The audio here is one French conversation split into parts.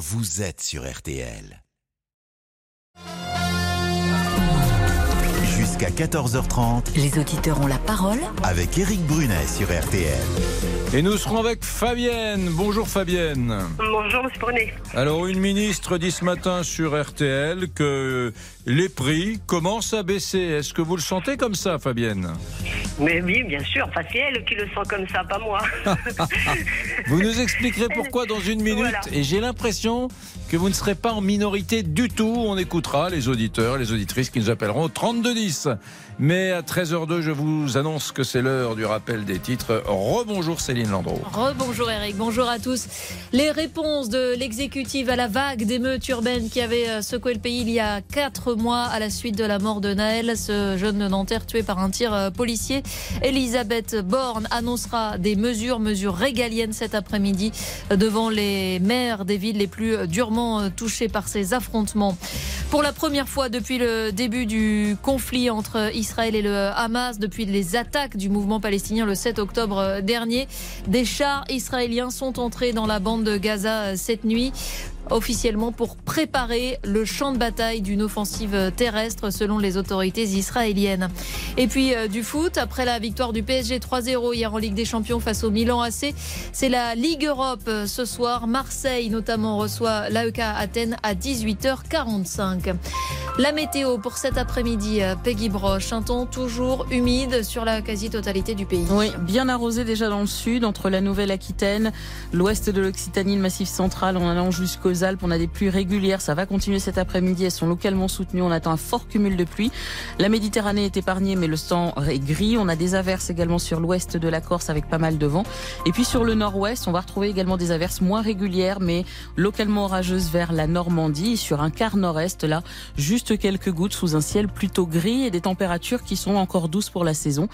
vous êtes sur RTL. Jusqu'à 14h30 Les auditeurs ont la parole avec Eric Brunet sur RTL. Et nous serons avec Fabienne. Bonjour Fabienne. Bonjour, monsieur Brunet. Alors une ministre dit ce matin sur RTL que les prix commencent à baisser. Est-ce que vous le sentez comme ça Fabienne? Mais oui, bien sûr. Enfin, c'est elle qui le sent comme ça, pas moi. Vous nous expliquerez pourquoi dans une minute. Voilà. Et j'ai l'impression que vous ne serez pas en minorité du tout. On écoutera les auditeurs, les auditrices qui nous appelleront au 3210. Mais à 13h02, je vous annonce que c'est l'heure du rappel des titres. Rebonjour Céline Landreau. Rebonjour Eric, bonjour à tous. Les réponses de l'exécutive à la vague d'émeutes urbaines qui avait euh, secoué le pays il y a quatre mois à la suite de la mort de Naël, ce jeune Nanterre tué par un tir euh, policier. Elisabeth Borne annoncera des mesures, mesures régaliennes cet après-midi devant les maires des villes les plus euh, durement touchées par ces affrontements. Pour la première fois depuis le début du conflit entre Israël et le Hamas, depuis les attaques du mouvement palestinien le 7 octobre dernier, des chars israéliens sont entrés dans la bande de Gaza cette nuit officiellement pour préparer le champ de bataille d'une offensive terrestre selon les autorités israéliennes. Et puis euh, du foot, après la victoire du PSG 3-0 hier en Ligue des Champions face au Milan AC, c'est la Ligue Europe ce soir. Marseille notamment reçoit l'AEK Athènes à 18h45. La météo pour cet après-midi, euh, Peggy Broche, un temps toujours humide sur la quasi-totalité du pays. Oui, bien arrosé déjà dans le sud, entre la Nouvelle-Aquitaine, l'ouest de l'Occitanie, le Massif central, en allant jusqu'aux Alpes. On a des pluies régulières, ça va continuer cet après-midi. Elles sont localement soutenues. On attend un fort cumul de pluie. La Méditerranée est épargnée, mais le temps est gris. On a des averses également sur l'ouest de la Corse avec pas mal de vent. Et puis sur le nord-ouest, on va retrouver également des averses moins régulières, mais localement orageuses vers la Normandie. Sur un quart nord-est, là, juste quelques gouttes sous un ciel plutôt gris et des températures qui sont encore douces pour la saison.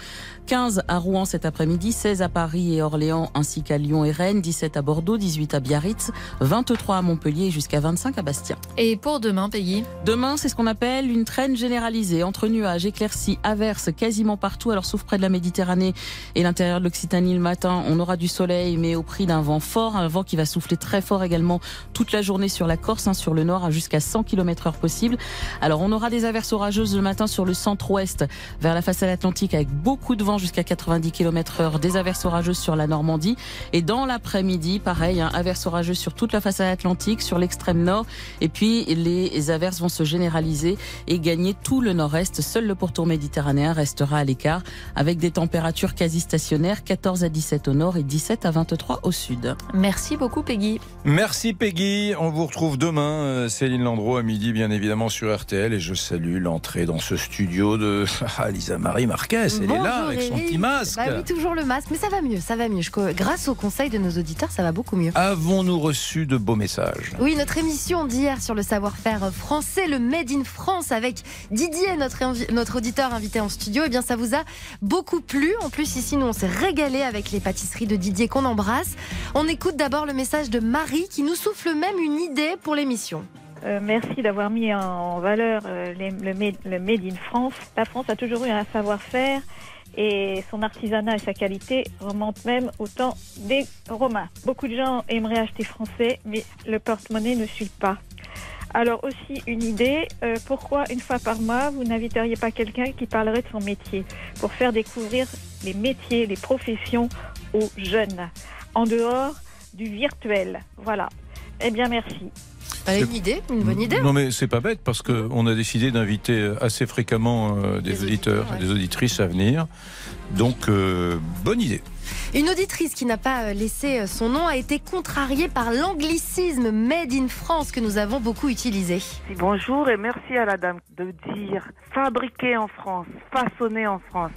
15 à Rouen cet après-midi, 16 à Paris et Orléans ainsi qu'à Lyon et Rennes, 17 à Bordeaux, 18 à Biarritz, 23 à Montpellier et jusqu'à 25 à Bastia. Et pour demain, Peggy Demain, c'est ce qu'on appelle une traîne généralisée entre nuages, éclaircies, averses quasiment partout. Alors sauf près de la Méditerranée et l'intérieur de l'Occitanie le matin, on aura du soleil mais au prix d'un vent fort, un vent qui va souffler très fort également toute la journée sur la Corse, hein, sur le nord à jusqu'à 100 km heure possible. Alors on aura des averses orageuses le matin sur le centre-ouest vers la façade atlantique avec beaucoup de vent jusqu'à 90 km heure, des averses orageuses sur la Normandie et dans l'après-midi, pareil, hein, averses orageuses sur toute la façade atlantique, sur l'extrême nord et puis les averses vont se généraliser et gagner tout le nord-est. Seul le pourtour méditerranéen restera à l'écart avec des températures quasi stationnaires, 14 à 17 au nord et 17 à 23 au sud. Merci beaucoup, Peggy. Merci Peggy. On vous retrouve demain, euh, Céline Landreau, à midi, bien évidemment, sur RTL. Et je salue l'entrée dans ce studio de ah, Lisa Marie Marquez. Elle est là avec son Eric. petit masque. Bah oui, toujours le masque, mais ça va mieux, ça va mieux. Je- grâce au conseil de nos auditeurs, ça va beaucoup mieux. Avons-nous reçu de beaux messages? Oui, notre émission d'hier sur le savoir-faire français, le Made in France, avec Didier, notre, auditeur invité en studio, eh bien ça vous a beaucoup plu. En plus, ici, nous, on s'est régalé avec les pâtisseries de Didier qu'on embrasse. On écoute d'abord le message de Marie qui nous souffle même une idée pour l'émission. Euh, merci d'avoir mis en valeur euh, les- le, made, le Made in France. La France a toujours eu un savoir-faire et son artisanat et sa qualité remontent même au temps des Romains. Beaucoup de gens aimeraient acheter français, mais le porte-monnaie ne suit pas. Alors aussi une idée, euh, pourquoi une fois par mois vous n'inviteriez pas quelqu'un qui parlerait de son métier pour faire découvrir les métiers, les professions aux jeunes, en dehors du virtuel. Voilà. Eh bien merci. Bah, une idée, une bonne idée. Non mais c'est pas bête parce qu'on a décidé d'inviter assez fréquemment euh, des Des auditeurs des auditrices à venir. Donc euh, bonne idée. Une auditrice qui n'a pas euh, laissé euh, son nom a été contrariée par l'anglicisme Made in France que nous avons beaucoup utilisé. Bonjour et merci à la dame de dire fabriqué en France, façonné en France.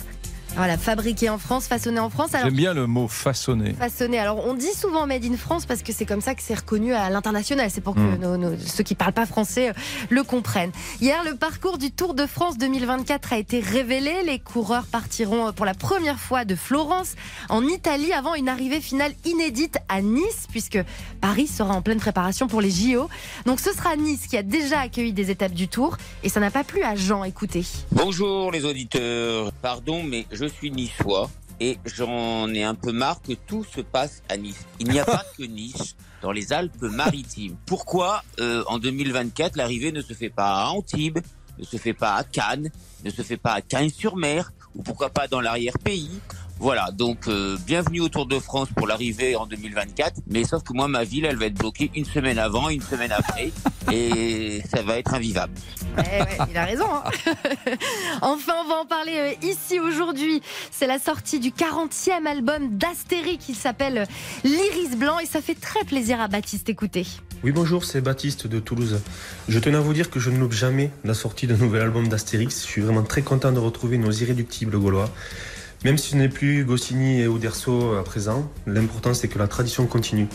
Voilà, fabriqué en France, façonné en France. J'aime bien le mot façonner. façonné. Alors, on dit souvent Made in France parce que c'est comme ça que c'est reconnu à l'international. C'est pour que Mm. nos- nos- ceux qui parlent pas français euh, le comprennent. Hier, le parcours du Tour de France 2024 a été révélé. Les coureurs partiront euh, pour la première fois de Florence en Italie avant une arrivée finale inédite à Nice puisque Paris sera en pleine préparation pour les JO. Donc, ce sera Nice qui a déjà accueilli des étapes du Tour et ça n'a pas plu à Jean. Écoutez. Bonjour les auditeurs. Pardon, mais je suis niçois. et j'en ai un peu marre que tout se passe à Nice. Il n'y a pas que Nice dans les Alpes-Maritimes. Pourquoi euh, en 2024 l'arrivée ne se fait pas à Antibes, ne se fait pas à Cannes, ne se fait pas à Cagnes-sur-Mer ou pourquoi pas dans l'arrière-pays? Voilà, donc euh, bienvenue au Tour de France pour l'arrivée en 2024. Mais sauf que moi, ma ville, elle va être bloquée une semaine avant, une semaine après, et ça va être invivable. Ouais, ouais, il a raison. hein. enfin, on va en parler euh, ici aujourd'hui. C'est la sortie du 40e album d'Astérix qui s'appelle L'Iris Blanc et ça fait très plaisir à Baptiste. Écoutez. Oui, bonjour, c'est Baptiste de Toulouse. Je tenais à vous dire que je ne loupe jamais la sortie d'un nouvel album d'Astérix. Je suis vraiment très content de retrouver nos irréductibles gaulois. Même si ce n'est plus Goscinny et Uderso à présent, l'important c'est que la tradition continue.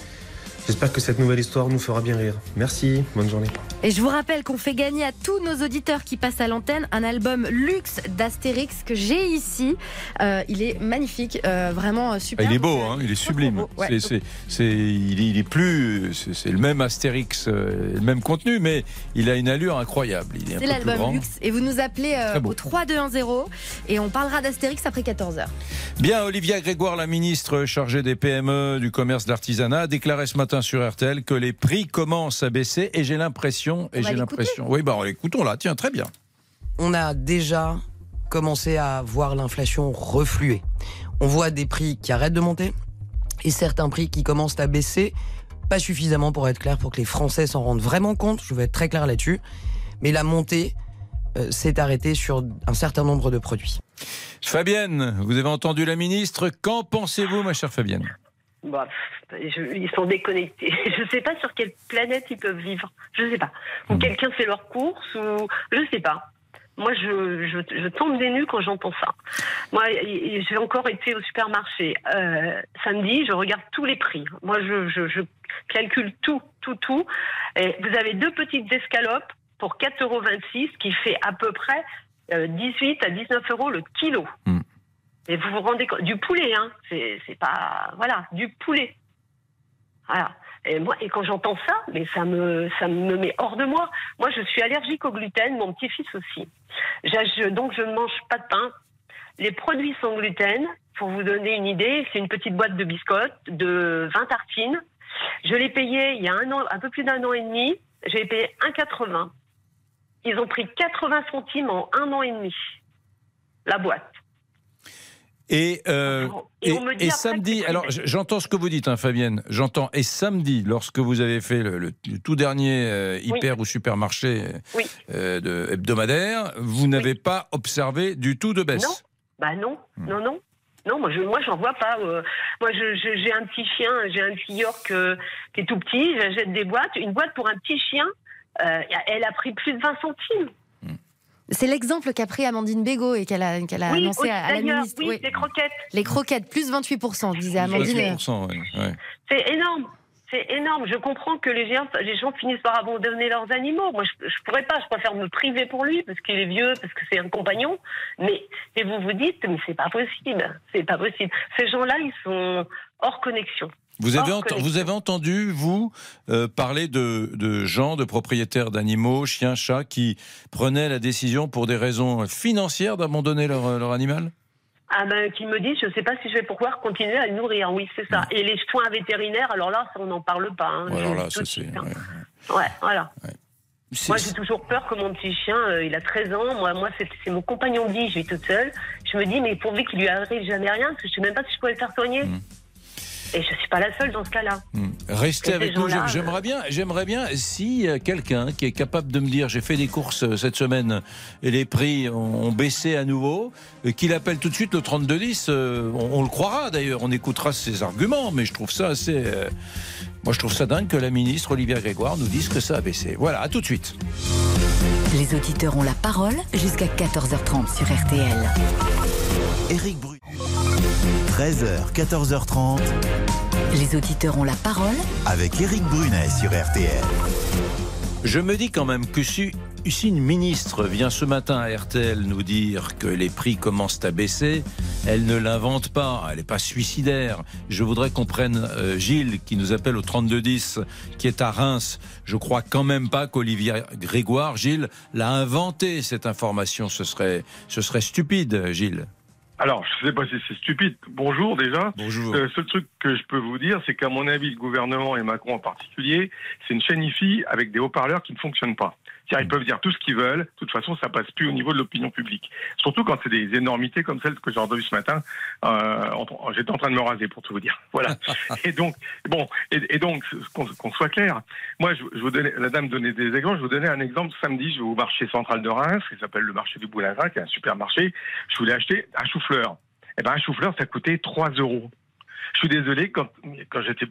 J'espère que cette nouvelle histoire nous fera bien rire. Merci, bonne journée. Et je vous rappelle qu'on fait gagner à tous nos auditeurs qui passent à l'antenne un album luxe d'Astérix que j'ai ici. Euh, il est magnifique, euh, vraiment euh, Ah, super. il est beau, hein, il est sublime. ouais. C'est- c'est- c'est- il, est, il est plus, c'est c'est le même Astérix, euh, le même contenu, mais il a une allure incroyable. Il est un C'est peu plus l'album grand. luxe et vous nous appelez euh, au 3210 et on parlera d'Astérix après 14h. Bien, Olivia Grégoire, la ministre chargée des PME, du commerce, de l'artisanat, a déclaré ce matin sur RTL que les prix commencent à baisser et j'ai l'impression, et j'ai l'impression, oui, bah écoutons là, tiens, très bien. on a déjà commencé à voir l'inflation refluer. On voit des prix qui arrêtent de monter et certains prix qui commencent à baisser, pas suffisamment pour être clair, pour que les Français s'en rendent vraiment compte, je vais être très clair là-dessus, mais la montée euh, s'est arrêtée sur un certain nombre de produits. Fabienne, vous avez entendu la ministre. Qu'en pensez-vous, ma chère Fabienne? Bah, je- ils sont déconnectés. Je ne sais pas sur quelle planète ils peuvent vivre. Je ne sais pas. Ou quelqu'un fait leurs courses, ou je ne sais pas. Moi, je, je, je tombe des nues quand j'entends ça. Moi, j'ai encore été au supermarché euh, samedi. Je regarde tous les prix. Moi, je, je, je calcule tout, tout, tout. Et vous avez deux petites escalopes pour 4,26 euros, qui fait à peu près euh, 18 à 19 euros le kilo. Hmm. Et vous vous rendez compte du poulet, hein C'est pas voilà du poulet. Voilà. Et moi, et quand j'entends ça, mais ça me ça me met hors de moi. Moi, je suis allergique au gluten, mon petit-fils aussi. Donc je ne mange pas de pain. Les produits sans gluten, pour vous donner une idée, c'est une petite boîte de biscottes de 20 tartines. Je l'ai payé il y a un an, un peu plus d'un an et demi. J'ai payé 1,80. Ils ont pris 80 centimes en un an et demi. La boîte. Et, euh, Et et, et samedi, alors j'entends ce que vous dites, hein, Fabienne, j'entends. Et samedi, lorsque vous avez fait le, le- le tout dernier euh, hyper ou supermarché euh, Oui. euh, de, hebdomadaire, vous n'avez pas observé du tout de baisse. Non. Bah non, Hmm. non, non. Non, moi je moi j'en vois pas. euh. moi je- j'ai un petit chien, j'ai un petit York euh, qui est tout petit. J'achète des boîtes. Une boîte pour un petit chien, euh, elle a pris plus de 20 centimes. C'est l'exemple qu'a pris Amandine Bégaud et qu'elle a, qu'elle a oui, annoncé oui, à, la ministre. oui, Oui. les croquettes. Les croquettes, plus 28%, disait Amandine. 28%, ouais, ouais. C'est énorme. C'est énorme. Je comprends que les gens, les gens finissent par abandonner leurs animaux. Moi, je, je pourrais pas. Je préfère me priver pour lui parce qu'il est vieux, parce que c'est un compagnon. Mais et vous vous dites, mais c'est pas possible. C'est pas possible. Ces gens-là, ils sont hors connexion. Vous avez, vous entendu, vous, euh, parler de, de gens, de propriétaires d'animaux, chiens, chats, qui prenaient la décision pour des raisons financières d'abandonner leur, leur animal? Ah ben, qui me disent, je sais pas si je vais pouvoir continuer à le nourrir. Oui, c'est ça. Et les soins vétérinaires, alors là, ça, on n'en parle pas. hein. Ouais, Alors là, ça c'est. hein. ouais. Ouais, voilà. Moi, j'ai toujours peur que mon petit chien, euh, il a 13 ans. Moi, moi c'est mon compagnon de vie, je vis toute seule. Je me dis, mais pourvu qu'il lui arrive jamais rien, parce que je sais même pas si je pourrais le faire soigner. Mm. Et je suis pas la seule dans ce cas-là. Hmm. Restez avec nous. J'aimerais bien, j'aimerais bien si euh, quelqu'un qui est capable de me dire j'ai fait des courses euh, cette semaine et les prix ont, baissé à nouveau, euh, qu'il appelle tout de suite le 3210. euh, on, on le croira d'ailleurs, on écoutera ses arguments, mais je trouve ça assez. euh, moi, je trouve ça dingue que la ministre Olivia Grégoire nous dise que ça a baissé. Voilà, à tout de suite. Les auditeurs ont la parole jusqu'à 14h30 sur RTL. Éric Brunet. 13h, 14h30 Les auditeurs ont la parole avec Éric Brunet sur RTL. Je me dis quand même que si, si une ministre vient ce matin à RTL nous dire que les prix commencent à baisser, elle ne l'invente pas, elle n'est pas suicidaire. Je voudrais qu'on prenne euh, Gilles qui nous appelle au 3210, qui est à Reims. Je crois quand même pas qu'Olivier Grégoire, Gilles, l'a inventé cette information. Ce serait, ce serait stupide, Gilles. Alors, je sais pas si c'est stupide. Bonjour déjà. Bonjour. Le seul truc que je peux vous dire, c'est qu'à mon avis, le gouvernement et Macron en particulier, c'est une chaîne IFI avec des haut-parleurs qui ne fonctionnent pas. Ils peuvent dire tout ce qu'ils veulent. De toute façon, ça passe plus au niveau de l'opinion publique. Surtout quand c'est des énormités comme celles que j'ai entendues ce matin. Euh, J'étais en train de me raser, pour tout vous dire. Voilà. et donc, bon, et, et donc, qu'on soit clair. Moi, je, je vous donnais, la dame donnait des exemples. Je vous donnais un exemple. Samedi, je vais au marché central de Reims, qui s'appelle le marché du Boulingrin, qui est un supermarché. Je voulais acheter un chou-fleur. Eh ben, un chou-fleur, ça coûtait 3 euros. Je suis désolé, quand, quand j'étais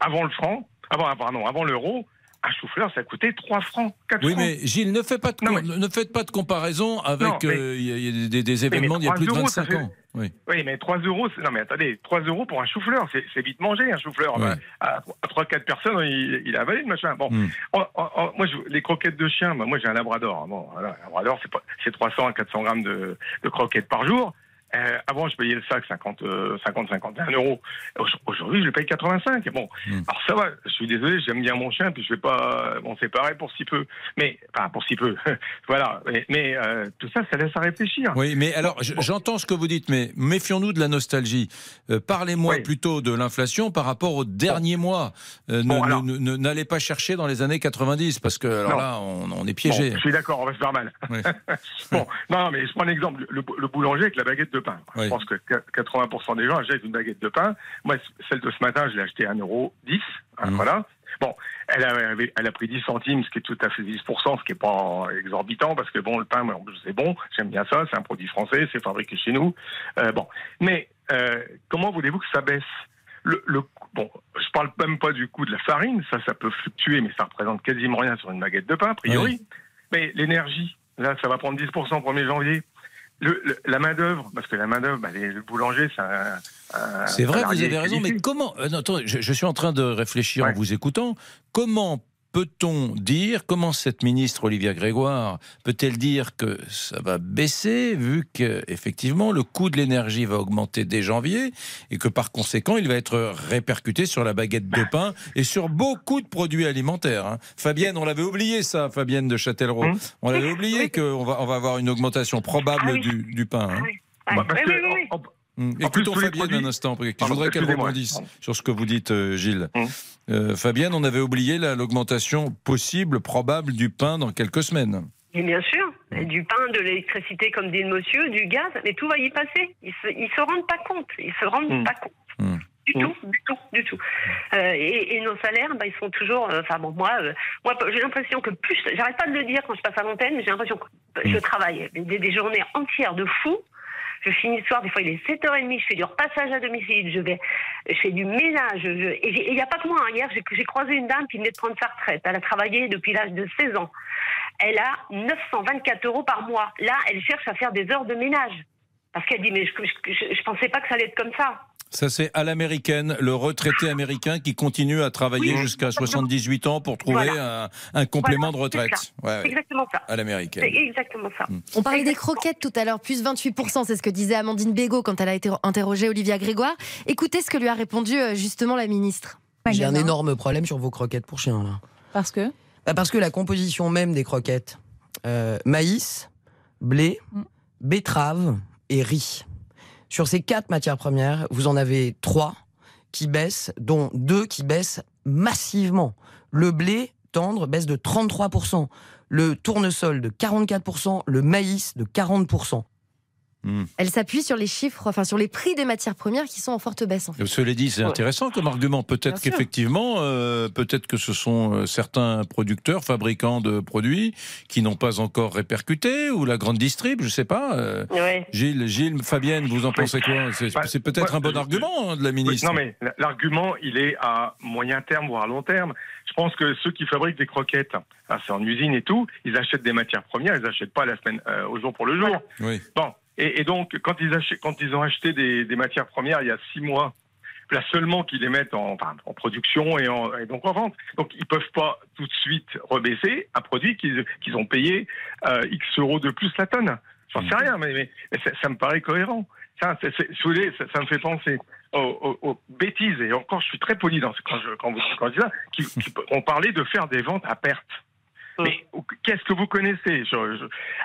avant le franc, avant, pardon, avant l'euro, un chou-fleur, ça coûtait 3 francs, 4 Oui, francs. mais Gilles, ne, fais pas de com- ne faites pas de comparaison avec Non, mais- euh, y a- des, des Oui, mais événements d'il y a 3 plus de euros, ça 25 fait- ans. Oui. Oui, mais 3 euros, non mais attendez, 3 euros pour un chou-fleur, c'est vite mangé un chou-fleur. Ouais. À, 3-4 personnes, il, il a avalé le machin. Bon. En- en- en- moi, je- les croquettes de chien, bah, moi j'ai un labrador. hein. Bon, voilà, un labrador, c'est pas- c'est 300 à 400 grammes de, de croquettes par jour. Euh, avant, je payais le sac 50, euh, 50, 51 euros. Au- Aujourd'hui, je le paye 85. Bon, Hmm. alors ça va. Je suis désolé, j'aime bien mon chien, puis je vais pas m'en séparer pour si peu. Mais, enfin, pour si peu. voilà. Mais, mais, euh, tout ça, ça laisse à réfléchir. Oui, mais alors je- j'entends ce que vous dites, mais méfions-nous de la nostalgie. Euh, Parlez-moi plutôt de l'inflation par rapport aux derniers mois. Euh, ne- Bon, ne- alors- ne- ne- N'allez pas chercher dans les années 90 parce que alors Non. là, on, on est piégé. Bon, je suis d'accord, on va se faire mal. Oui. bon, non, mais je prends l'exemple, le, le boulanger avec la baguette de pain. Oui. Je pense que 80% des gens achètent une baguette de pain. Moi, celle de ce matin, je l'ai achetée à 1,10€. hein, Mmh. Voilà. Bon, elle a, elle a pris 10 centimes, ce qui est tout à fait 10%, ce qui est pas exorbitant, parce que bon, le pain, c'est bon, j'aime bien ça, c'est un produit français, c'est fabriqué chez nous. Euh, bon, mais euh, comment voulez-vous que ça baisse? Le, le- bon, je parle même pas du coût de la farine, ça, ça peut fluctuer, mais ça représente quasiment rien sur une baguette de pain, a priori. Mais l'énergie, là, ça va prendre 10% au 1er janvier. Le, le- la main-d'œuvre, parce que la main-d'œuvre, bah, les- le boulanger, un C'est vrai, vous avez raison, mais comment euh, non, attendez, je, je suis en train de réfléchir en vous écoutant. Comment peut-on dire, comment cette ministre Olivia Grégoire peut-elle dire que ça va baisser, vu que effectivement le coût de l'énergie va augmenter dès janvier et que par conséquent il va être répercuté sur la baguette de pain et sur beaucoup de produits alimentaires. hein. Fabienne, on l'avait oublié ça, Fabienne de Châtellerault. Hum. On l'avait oublié qu'on va, on va avoir une augmentation probable Ah oui. du, du pain. hein. Bah, parce que, en- Hum, Plus, Écoutons Fabienne produits- un instant, parce que je voudrais qu'elle rebondisse sur ce que vous dites, euh, Gilles. Euh, Fabienne, on avait oublié la- l'augmentation possible, probable du pain dans quelques semaines. Et bien sûr, et du pain, de l'électricité, comme dit le monsieur, du gaz, mais tout va y passer. Ils se, ils se rendent pas compte. Ils se rendent pas compte. Du tout, du tout, du tout. Euh, et, et nos salaires, bah, ils sont toujours. Enfin bon, moi, moi, j'ai l'impression que plus, j'arrête pas de le dire quand je passe à l'antenne, mais j'ai l'impression que je travaille des, des journées entières de fou. Je finis le soir, des fois il est 7h30, je fais du repassage à domicile, je vais, je fais du ménage. et il n'y a pas que moi. hein. Hier, j'ai croisé une dame qui venait de prendre sa retraite. Elle a travaillé depuis l'âge de 16 ans. Elle a 924 euros par mois. Là, elle cherche à faire des heures de ménage. Parce qu'elle dit, mais je, je pensais pas que ça allait être comme ça. Ça, c'est à l'américaine, le retraité américain qui continue à travailler jusqu'à 78 ans pour trouver Voilà. un, un complément Voilà, de retraite. Ouais, ouais. exactement ça. À C'est l'américaine. exactement ça. On parlait des croquettes tout à l'heure, plus 28%, c'est ce que disait Amandine Bégaud quand elle a été interrogée Olivia Grégoire. Écoutez ce que lui a répondu euh, justement la ministre. J'ai un énorme problème sur vos croquettes pour chiens, là. Parce que Bah, Parce que la composition même des croquettes, euh, maïs, blé, betterave et riz. Sur ces quatre matières premières, vous en avez trois qui baissent, dont deux qui baissent massivement. Le blé tendre baisse de 33%, le tournesol de 44%, le maïs de 40%. Elle s'appuie sur les chiffres, enfin sur les prix des matières premières qui sont en forte baisse. En fait. Cela dit, c'est intéressant comme argument. Peut-être qu'effectivement, euh, peut-être que ce sont euh, certains producteurs, fabricants de produits qui n'ont pas encore répercuté, ou la grande distrib, je sais pas. euh, Ouais. Gilles, Gilles, Fabienne, vous en pensez quoi? C'est Bah, c'est peut-être un bon argument hein, de la ministre. non, mais l'argument, il est à moyen terme, voire à long terme. Je pense que ceux qui fabriquent des croquettes, ah, c'est en usine et tout, ils achètent des matières premières, ils n'achètent pas la semaine, euh, au jour pour le jour. Oui. Bon, et, et donc, quand ils, quand ils ont acheté des, des matières premières il y a six mois, là seulement qu'ils les mettent en, enfin, en production et, en, et donc en vente. Donc, ils peuvent pas tout de suite rebaisser un produit qu'ils ont payé euh, X euros de plus la tonne. J'en sais rien, mais, mais, mais ça, ça me paraît cohérent. Ça, c'est- c'est- si vous voulez, ça, ça me fait penser aux, aux- aux bêtises, et encore, je suis très poli dans ce, quand, je, quand, vous, quand je dis ça, qui, qui ont parlé de faire des ventes à perte. Mais qu'est-ce que vous connaissez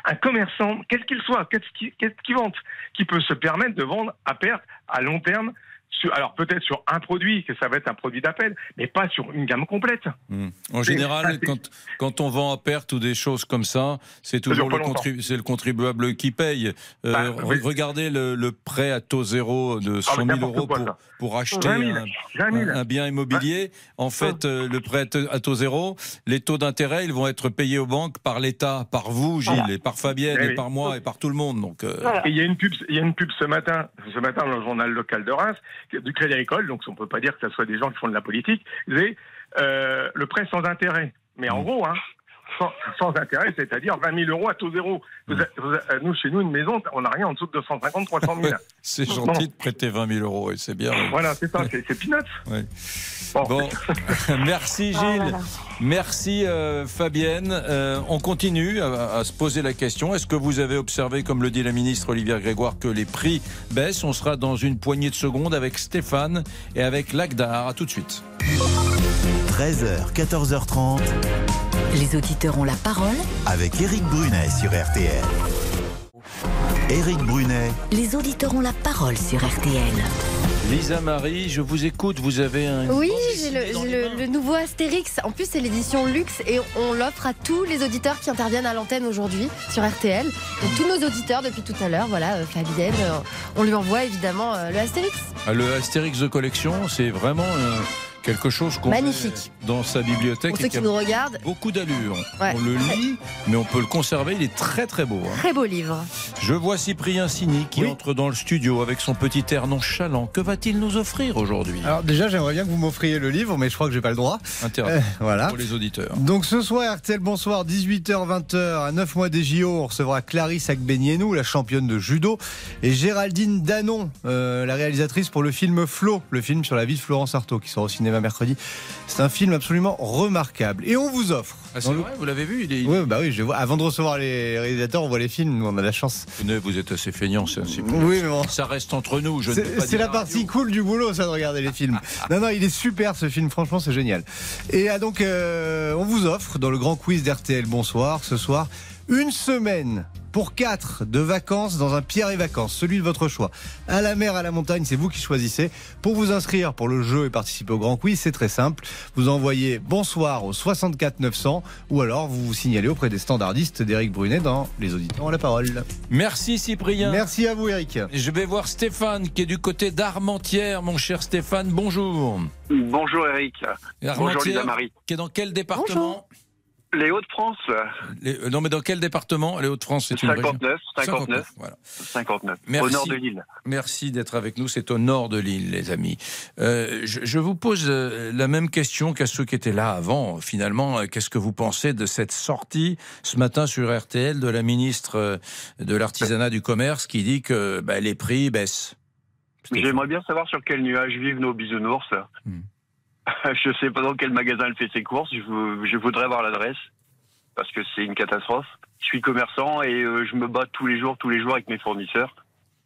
Un commerçant, qu'est-ce qu'il soit, qu'est-ce qu'il vende, qui peut se permettre de vendre à perte à long terme sur- alors peut-être sur un produit, que ça va être un produit d'appel, mais pas sur une gamme complète. Hmm. En général, quand, quand on vend à perte ou des choses comme ça, c'est toujours le, contribu- contribuable qui paye. Euh, Bah, oui. Regardez le, le prêt à taux zéro de 100 000 n'importe euros quoi, pour, acheter 20 000, un, 20 000. un- un bien immobilier. En fait, euh, le prêt à taux- zéro, les taux d'intérêt, ils vont être payés aux banques par l'État, par vous, Gilles, Voilà. et par Fabienne, Eh et par moi, et par tout le monde. Donc, euh, Et il y a une pub, il y a une pub ce matin, ce matin dans le journal local de Reims, du Crédit Agricole, donc on peut pas dire que ce soit des gens qui font de la politique. C'est euh, le prêt sans intérêt. Mais en gros, hein, sans, sans intérêt, c'est-à-dire 20 000 euros à taux zéro. Vous a- nous, chez nous, une maison, on n'a rien en dessous de 250, 300 000. c'est gentil de prêter 20 000 euros, et c'est bien. Voilà, c'est ça, c'est peanuts. Ouais. Bon. Bon, merci Ah là Gilles, là. merci euh, Fabienne. Euh, on continue à, à se poser la question. Est-ce que vous avez observé, comme le dit la ministre Olivier Grégoire, que les prix baissent? On sera dans une poignée de secondes avec Stéphane et avec Lagdar. À tout de suite. 13h, 14h30. Les auditeurs ont la parole. Avec Éric Brunet sur RTL. Éric Brunet, Les auditeurs ont la parole sur RTL. Lisa Marie, je vous écoute. Vous avez un. Oui, j'ai le, j'ai le- le nouveau Astérix. En plus, c'est l'édition luxe et on l'offre à tous les auditeurs qui interviennent à l'antenne aujourd'hui sur RTL. Donc tous nos auditeurs depuis tout à l'heure, voilà, euh, Fabienne, euh, on lui envoie évidemment euh, le Astérix. Ah, Le Astérix de collection, c'est vraiment euh, quelque chose qu'on Magnifique. dans sa bibliothèque. Pour et ceux qui nous regardent, Beaucoup d'allure. Ouais. On le lit, mais on peut le conserver. Il est très très beau. hein. très beau livre. Je vois Cyprien Sini qui entre dans le studio avec son petit air nonchalant. Que va-t-il nous offrir aujourd'hui? Alors déjà, j'aimerais bien que vous m'offriez le livre, mais je crois que j'ai pas le droit. Interdit Euh, voilà. pour les auditeurs. Donc ce soir, RTL Bonsoir, 18h, 20h, à 9 mois des JO, on recevra Clarisse Agbenienou, la championne de judo, et Géraldine Danon, euh, la réalisatrice pour le film Flo, le film sur la vie de Florence Artaud, qui sera au cinéma mercredi. C'est un film absolument remarquable. Et on vous offre. Ah, c'est vrai, vous l'avez vu il est... Oui, bah oui, je vois. Avant de recevoir les réalisateurs, on voit les films, nous on a la chance. Vous êtes assez feignant, c'est. Oui, mais bon. Ça reste entre nous. Je ne peux C'est pas c'est dire la partie cool du boulot, ça, de regarder les films. Non, non, il est super ce film, franchement, c'est génial. Et ah, donc, euh, on vous offre dans le grand quiz d'RTL Bonsoir ce soir une semaine pour quatre de vacances dans un Pierre et Vacances, celui de votre choix. À la mer, à la montagne, c'est vous qui choisissez. Pour vous inscrire pour le jeu et participer au grand quiz, c'est très simple. Vous envoyez bonsoir au 64 900 ou alors vous vous signalez auprès des standardistes d'Éric Brunet dans Les Auditeurs ont la parole. Merci Cyprien. Merci à vous, Eric. Je vais voir Stéphane qui est du côté d'Armentières. Mon cher Stéphane, bonjour. Bonjour Eric. Bonjour Lisa Marie. Qui est dans quel département? Les Hauts-de-France, Les- euh, Non, mais dans quel département Les Hauts-de-France, c'est une région 59, 59, voilà. 59, au nord de l'île. Merci d'être avec nous. C'est au nord de l'île, les amis. Euh, je, je vous pose euh, la même question qu'à ceux qui étaient là avant. Finalement, qu'est-ce que vous pensez de cette sortie ce matin sur RTL de la ministre de l'Artisanat du Commerce qui dit que bah, les prix baissent? J'aimerais bien savoir sur quel nuage vivent nos bisounours. Hmm. Je sais pas dans quel magasin elle fait ses courses. Je, vou- je voudrais avoir l'adresse parce que c'est une catastrophe. Je suis commerçant et euh, je me bats tous les jours, tous les jours avec mes fournisseurs.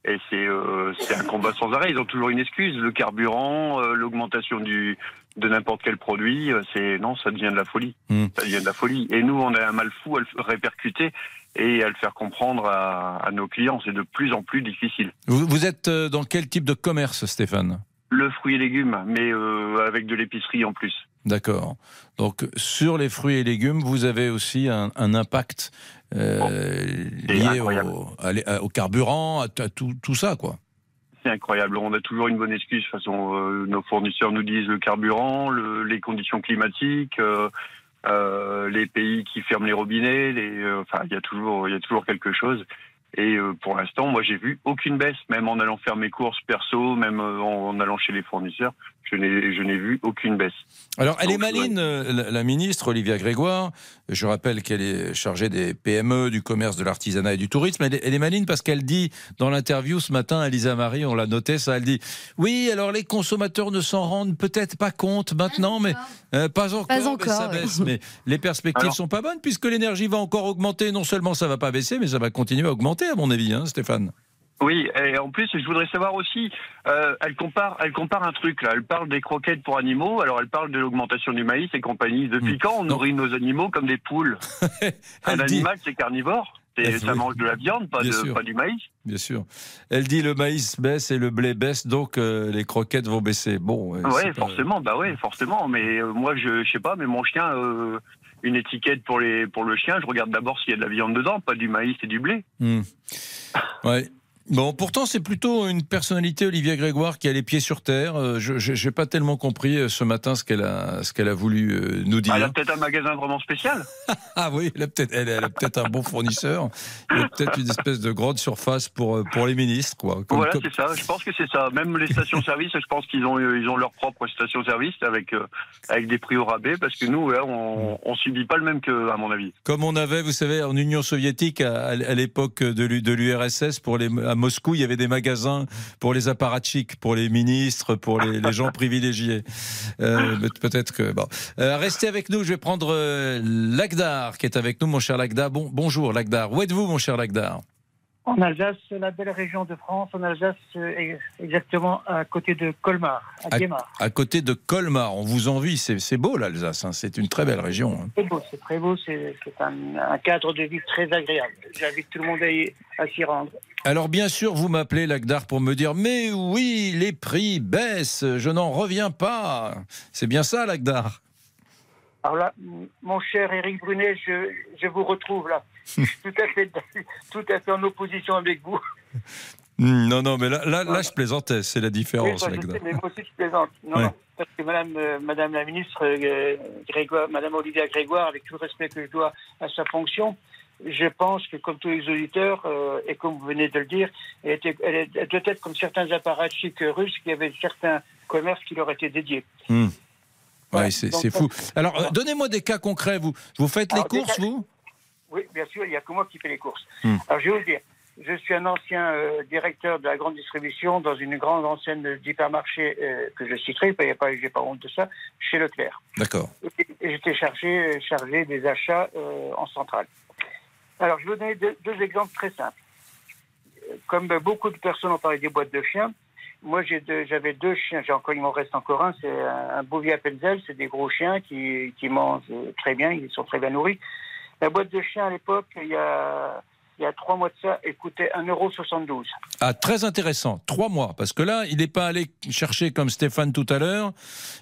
Et c'est euh, un combat sans arrêt. Ils ont toujours une excuse. Le carburant, euh, l'augmentation du de n'importe quel produit, c'est non, ça devient de la folie. Hmm. Ça devient de la folie. Et nous, on a un mal fou à le répercuter et à le faire comprendre à, à nos clients. C'est de plus en plus difficile. Vous, vous êtes dans quel type de commerce, Stéphane? Le fruit et légumes, mais euh, avec de l'épicerie en plus. D'accord. Donc sur les fruits et légumes, vous avez aussi un, un impact euh, lié au, à carburant, à, à tout, tout ça, quoi. C'est incroyable. On a toujours une bonne excuse. De toute façon, euh, nos fournisseurs nous disent le carburant, le- les conditions climatiques, les pays qui ferment les robinets. Les, enfin, il y a toujours, il y a toujours quelque chose. Et euh, pour l'instant, moi, j'ai vu aucune baisse, même en allant faire mes courses perso, même euh, en, en allant chez les fournisseurs, je n'ai, je n'ai vu aucune baisse. Alors, elle est Donc, maline, euh, la, la ministre Olivia Grégoire. Je rappelle qu'elle est chargée des PME, du commerce, de l'artisanat et du tourisme. Elle est, elle est maline parce qu'elle dit, dans l'interview ce matin à Lisa Marie, on l'a noté, ça, elle dit Oui, alors les consommateurs ne s'en rendent peut-être pas compte maintenant, mais euh, pas encore. Pas mais encore, ça ouais. baisse. Mais les perspectives Alors- sont pas bonnes puisque l'énergie va encore augmenter. Non seulement ça va pas baisser, mais ça va continuer à augmenter, à mon avis, hein, Stéphane. Oui, et en plus, je voudrais savoir aussi, euh, elle compare, elle compare un truc là. Elle parle des croquettes pour animaux. Alors, elle parle de l'augmentation du maïs et compagnie. Depuis quand on nourrit nos animaux comme des poules Un dit- animal, c'est carnivore. Et ça mange de la viande, pas, de, du maïs. Bien sûr. Elle dit le maïs baisse et le blé baisse, donc euh, les croquettes vont baisser. Bon, euh, pas- forcément, bah ouais, forcément. Mais euh, moi, je, je sais pas, mais mon chien, une étiquette pour les, pour le chien, je regarde d'abord s'il y a de la viande dedans, pas du maïs et du blé. Hmm. Ouais. Bon, pourtant, c'est plutôt une personnalité, Olivia Grégoire, qui a les pieds sur terre. Euh, Je n'ai pas tellement compris euh, ce matin ce qu'elle a, ce qu'elle a voulu euh, nous dire. Ah, elle a peut-être un magasin vraiment spécial. Ah oui, elle a peut-être, elle, elle a peut-être un bon fournisseur. Il y a peut-être une espèce de grande surface pour, pour les ministres, quoi. Comme- voilà, comme- c'est ça. Je pense que c'est ça. Même les stations-service, je pense qu'ils ont, ils ont leur propre station-service avec, euh, avec des prix au rabais, parce que nous, ouais, on, on subit pas le même que, à mon avis. Comme on avait, vous savez, en Union soviétique, à, à l'époque de l'URSS, pour les, à Moscou, il y avait des magasins pour les apparatchiks, pour les ministres, pour les, gens privilégiés. Euh, Peut-être que. Bon. Euh, restez avec nous, je vais prendre euh, Lagdar, qui est avec nous, mon cher Lagdar. Bon, bonjour, Lagdar. Où êtes-vous, mon cher Lagdar? En Alsace, la belle région de France, en Alsace, euh, ex- exactement à côté de Colmar, à à, Guémar. à côté de Colmar. On vous envie. C'est beau, l'Alsace. hein. C'est une très belle région. hein. C'est beau, c'est très beau, c'est un, un cadre de vie très agréable. J'invite tout le monde à, y- à s'y rendre. Alors bien sûr, vous m'appelez Lagdar pour me dire mais oui, les prix baissent, je n'en reviens pas. C'est bien ça, Lagdar? Alors là, mon cher Éric Brunet, je, je vous retrouve là. Tout à fait, tout à fait en opposition avec vous. Hmm, Non, non, mais là, là, là, je plaisantais, c'est la Oui, différence, je sais, mais moi aussi je plaisante. Non, non, parce que Madame, euh, Madame la ministre euh, Grégoire, Madame Olivia Grégoire, avec tout le respect que je dois à sa fonction, je pense que comme tous les auditeurs, euh, et comme vous venez de le dire, elle, était, elle, est- elle doit être comme certains apparatchiks russes qui avaient certains commerces qui leur étaient dédiés. Hmm. Ouais, c'est fou. Alors, euh, donnez-moi des cas concrets. Vous, vous faites les Alors, courses, cas- vous? Oui, bien sûr, il n'y a que moi qui fais les courses. Hmm. Alors, je vais vous dire, je suis un ancien euh, directeur de la grande distribution dans une grande enseigne d'hypermarché euh, que je citerai, n'y a pas, honte de ça, chez Leclerc. D'accord. J'étais chargé, chargé des achats euh, en centrale. Alors, je vais vous donner deux, deux exemples très simples. Comme beaucoup de personnes ont parlé des boîtes de chiens, moi deux- j'avais deux chiens, j'ai encore, il m'en reste encore un, c'est un, un Bouvier Appenzell, c'est des gros chiens qui, qui mangent très bien, ils sont très bien nourris. La boîte de chiens à l'époque, il y a, il y a trois mois de ça, elle coûtait 1,72€. Ah, très intéressant. Trois mois. Parce que là, il n'est pas allé chercher comme Stéphane tout à l'heure,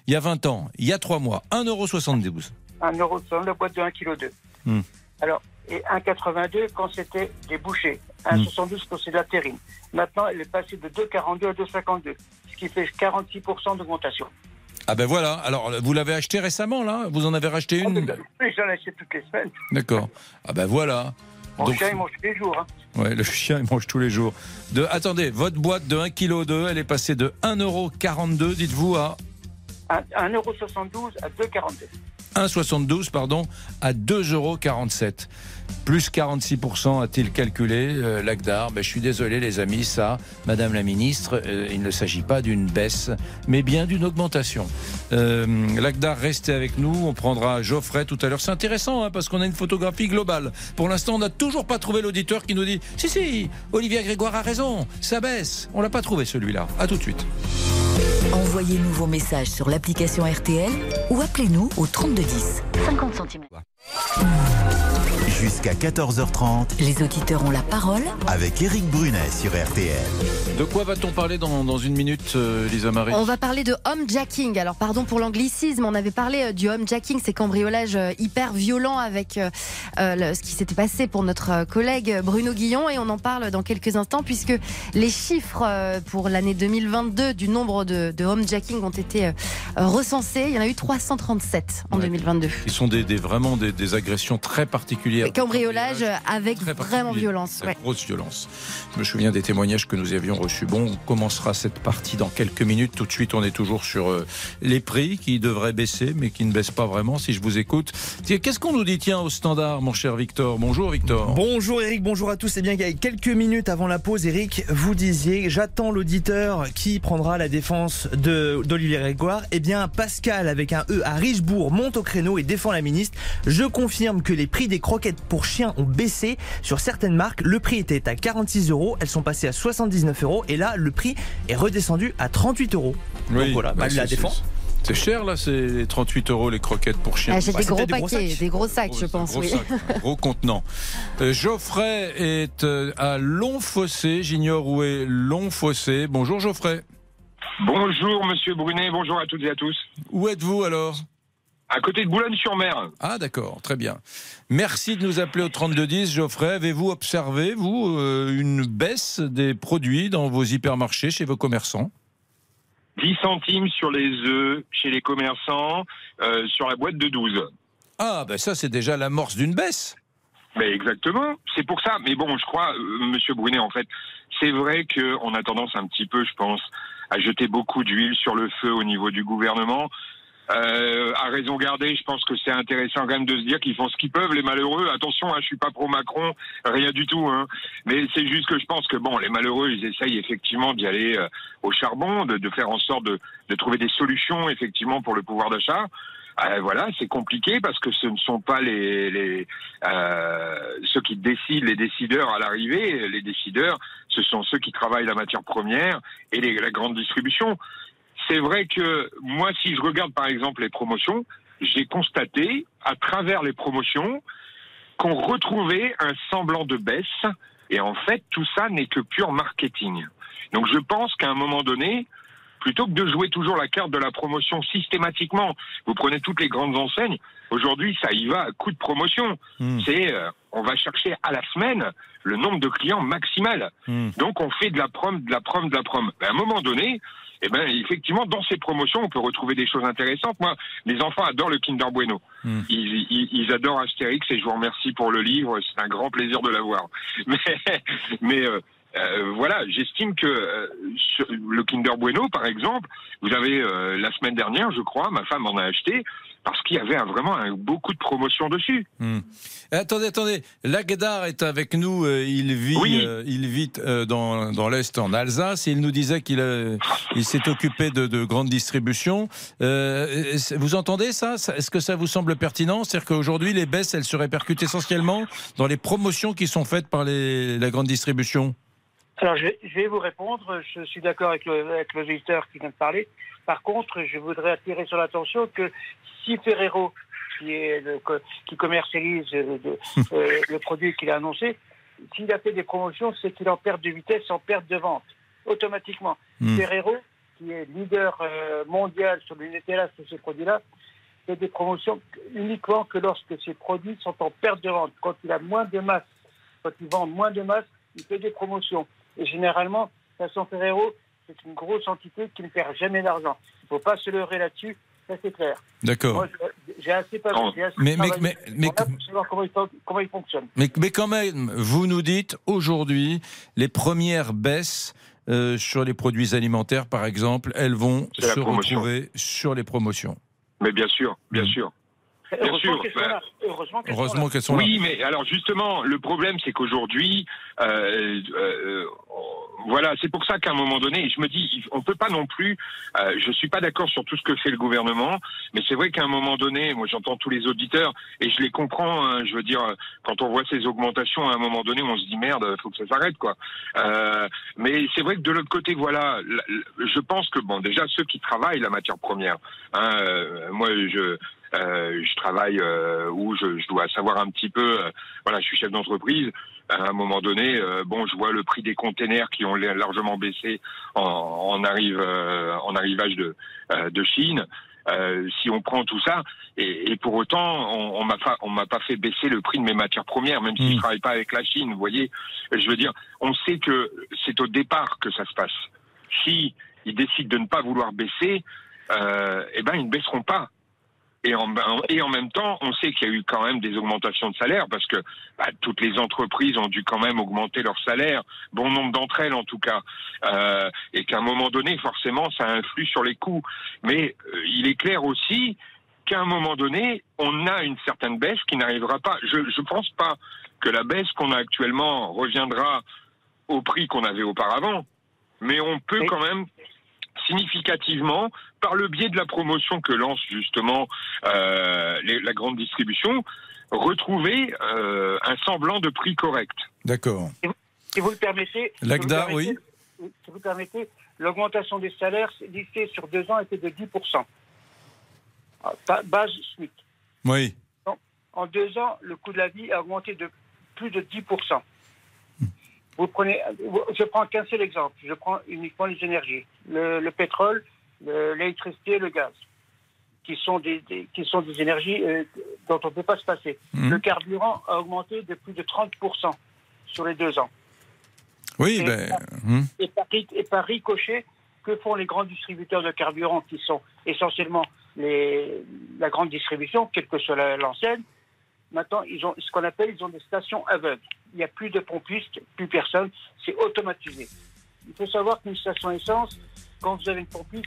il y a 20 ans. Il y a trois mois. 1,72€. 1,72€, la boîte de 1,2 kg. Hmm. Alors, et 1,82 quand c'était des bouchées. Hmm. 1,72 quand c'est de la terrine. Maintenant, elle est passée de 2,42 à 2,52, ce qui fait 46% d'augmentation. Ah ben voilà. Alors, vous l'avez acheté récemment, là? Vous en avez racheté une Oui, j'en achète toutes les semaines. D'accord. Ah ben voilà. Mon Donc- chien, il mange tous les jours. hein. Ouais, le chien, il mange tous les jours. De, attendez, votre boîte de 1,2 kg, elle est passée de 1,42€, dites-vous, à Un- 1,72 à 2,42. 1,72, pardon, à 2,47€. Plus 46% a-t-il calculé, euh, Lagdar ben, Je suis désolé, les amis, ça, Madame la Ministre, euh, il ne s'agit pas d'une baisse, mais bien d'une augmentation. Euh, restez avec nous. On prendra Geoffrey tout à l'heure. C'est intéressant, hein, parce qu'on a une photographie globale. Pour l'instant, on n'a toujours pas trouvé l'auditeur qui nous dit Si, si, Olivier Grégoire a raison, ça baisse. On l'a pas trouvé, celui-là. À tout de suite. Envoyez-nous vos messages sur l'application RTL ou appelez-nous au 3210. 50 centimes. Jusqu'à 14h30 Les auditeurs ont la parole avec Eric Brunet sur RTL. De quoi va-t-on parler dans, dans une minute, euh, Lisa Marie? On va parler de homejacking. Alors, pardon pour l'anglicisme, on avait parlé euh, du homejacking, ces cambriolages euh, hyper violents avec euh, euh, le- ce qui s'était passé pour notre euh, collègue Bruno Guillon. Et on en parle dans quelques instants, puisque les chiffres euh, pour l'année 2022 du nombre de, de homejacking ont été euh, recensés. Il y en a eu 337 en Ouais. 2022. Ils sont des, des- vraiment des, des agressions très particulières. Cambriolage avec Très vraiment violence. ouais. Grosse violence. Je me souviens des témoignages que nous avions reçus. Bon, on commencera cette partie dans quelques minutes. Tout de suite, on est toujours sur euh, les prix qui devraient baisser, mais qui ne baissent pas vraiment, si je vous écoute. Qu'est-ce qu'on nous dit, tiens, au standard, mon cher Victor? Bonjour, Victor. Bonjour Eric, bonjour à tous. Eh bien, il y a quelques minutes avant la pause, Eric, vous disiez, j'attends l'auditeur qui prendra la défense de d'Olivier Grégoire. Eh bien, Pascal, avec un E à Richebourg, monte au créneau et défend la ministre. Je confirme que les prix des croquettes pour chiens ont baissé sur certaines marques. Le prix était à 46 euros, elles sont passées à 79 euros et là, le prix est redescendu à 38 euros. Donc voilà, bah, bah, la c'est- défense. C'est cher là, c'est 38 euros les croquettes pour chiens. Ah, J'ai Bah, des gros peut-être des gros paquets, sacs. des gros sacs, je pense, Gros oui. sac, un gros contenant. Euh, Geoffrey est euh, à Longfossé. J'ignore où est Longfossé. Bonjour Geoffrey. Bonjour Monsieur Brunet, bonjour à toutes et à tous. Où êtes-vous alors? À côté de Boulogne-sur-Mer. Ah d'accord, très bien. Merci de nous appeler au 3210. Geoffrey, avez-vous observé, vous, euh, une baisse des produits dans vos hypermarchés, chez vos commerçants? 10 centimes sur les œufs chez les commerçants, euh, sur la boîte de 12. Ah ben ça c'est déjà l'amorce d'une baisse. Mais exactement, c'est pour ça. Mais bon, je crois, euh, Monsieur Brunet, en fait, c'est vrai qu'on a tendance un petit peu, je pense, à jeter beaucoup d'huile sur le feu au niveau du gouvernement. Euh, à raison garder, je pense que c'est intéressant quand même de se dire qu'ils font ce qu'ils peuvent, les malheureux. Attention, hein, je suis pas pro Macron, rien du tout. Hein. Mais c'est juste que je pense que bon, les malheureux, ils essayent effectivement d'y aller euh, au charbon, de, de faire en sorte de, de trouver des solutions effectivement pour le pouvoir d'achat. Euh, voilà, c'est compliqué parce que ce ne sont pas les, les euh, ceux qui décident, les décideurs à l'arrivée. Les décideurs, ce sont ceux qui travaillent la matière première et les, la grande distribution. C'est vrai que moi, si je regarde par exemple les promotions, j'ai constaté à travers les promotions qu'on retrouvait un semblant de baisse. Et en fait, tout ça n'est que pur marketing. Donc je pense qu'à un moment donné, plutôt que de jouer toujours la carte de la promotion systématiquement, vous prenez toutes les grandes enseignes, aujourd'hui ça y va à coup de promotion. C'est euh, on va chercher à la semaine le nombre de clients maximal. Donc on fait de la prom, de la prom, de la prom. À un moment donné, eh ben effectivement dans ces promotions on peut retrouver des choses intéressantes. Moi, les enfants adorent le Kinder Bueno. Ils, ils- ils adorent Astérix et je vous remercie pour le livre. C'est un grand plaisir de l'avoir. Mais, mais euh, euh, voilà, j'estime que euh, sur le Kinder Bueno, par exemple, vous avez euh, la semaine dernière, je crois, ma femme en a acheté parce qu'il y avait un- vraiment un- beaucoup de promotions dessus. Hmm. Attendez, attendez. Lagdar est avec nous. Il vit, il vit dans, dans l'Est, en Alsace. Il nous disait qu'il il s'est occupé de, de grandes distributions. Vous entendez ça? Ça- Est-ce que ça vous semble pertinent? C'est-à-dire qu'aujourd'hui, les baisses, elles se répercutent essentiellement dans les promotions qui sont faites par les, la grande distribution Alors, je vais, je vais vous répondre. Je suis d'accord avec l'auditeur qui vient de parler. Par contre, je voudrais attirer sur l'attention que si Ferrero, qui, est le qui commercialise le, de- euh, le produit qu'il a annoncé, s'il a fait des promotions, c'est qu'il en perte de vitesse, en perte de vente, automatiquement. Hmm. Ferrero, qui est leader euh, mondial sur le Nutella, sur ces produits-là, fait des promotions uniquement que lorsque ces produits sont en perte de vente. Quand il a moins de masse, quand il vend moins de masse, il fait des promotions. Et généralement, Façon Ferrero, c'est une grosse entité qui ne perd jamais d'argent. Il ne faut pas se leurrer là-dessus, ça c'est clair. D'accord. J'ai assez, pas, Mais- mais- mais- mais- pour là pour savoir comment il, fon- comment il fonctionne. Mais, mais quand même, vous nous dites aujourd'hui, les premières baisses euh, sur les produits alimentaires, par exemple, elles vont se retrouver sur les promotions. Mais bien sûr, bien sûr. Bien Heureusement sûr. qu'elles sont bah, là. Heureusement qu'elles sont là. qu'elles sont oui, là. mais alors justement, le problème, c'est qu'aujourd'hui, euh, euh, voilà, c'est pour ça qu'à un moment donné, je me dis, on peut pas non plus. euh, je suis pas d'accord sur tout ce que fait le gouvernement, mais c'est vrai qu'à un moment donné, moi, j'entends tous les auditeurs et je les comprends. hein, je veux dire, quand on voit ces augmentations, à un moment donné, on se dit merde, faut que ça s'arrête, quoi. Euh, mais c'est vrai que de l'autre côté, voilà, je pense que bon, déjà ceux qui travaillent la matière première. hein, euh, moi, je euh, je travaille euh, où je, je dois savoir un petit peu. euh, voilà, je suis chef d'entreprise. À un moment donné, euh, bon, je vois le prix des containers qui ont largement baissé en, en arrive euh, en arrivage de euh, de Chine. Euh, si on prend tout ça, et, et pour autant, on, on m'a pas, fait baisser le prix de mes matières premières, même si je travaille pas avec la Chine. Vous voyez, je veux dire, on sait que c'est au départ que ça se passe. Si ils décident de ne pas vouloir baisser, euh, eh ben ils ne baisseront pas. Et en, et en même temps, on sait qu'il y a eu quand même des augmentations de salaire parce que bah, toutes les entreprises ont dû quand même augmenter leur salaire, bon nombre d'entre elles en tout cas, euh, et qu'à un moment donné, forcément, ça influe sur les coûts. Mais euh, il est clair aussi qu'à un moment donné, on a une certaine baisse qui n'arrivera pas. Je ne pense pas que la baisse qu'on a actuellement reviendra au prix qu'on avait auparavant, mais on peut quand même significativement par le biais de la promotion que lance justement euh, les- la grande distribution, retrouver euh, un semblant de prix correct. D'accord. Si vous le permettez. si permettez- Si vous le permettez, l'augmentation des salaires lissée sur deux ans était de 10%. Ah, Base SMIC. Oui. En- En deux ans, le coût de la vie a augmenté de plus de 10%. Vous prenez, je prends qu'un seul exemple. Je prends uniquement les énergies, le, le pétrole, le- l'électricité, le gaz, qui sont des, des- qui sont des énergies euh, dont on ne peut pas se passer. Mhm. Le carburant a augmenté de plus de 30% sur les deux ans. Oui, Et- ben. hum. Et par, et par ricochet, que font les grands distributeurs de carburant qui sont essentiellement les, la grande distribution, quelle que soit la- l'enseigne Maintenant, ils ont ce qu'on appelle, ils ont des stations aveugles. Il n'y a plus de pompistes, plus personne, c'est automatisé. Il faut savoir qu'une station essence, quand vous avez une pompiste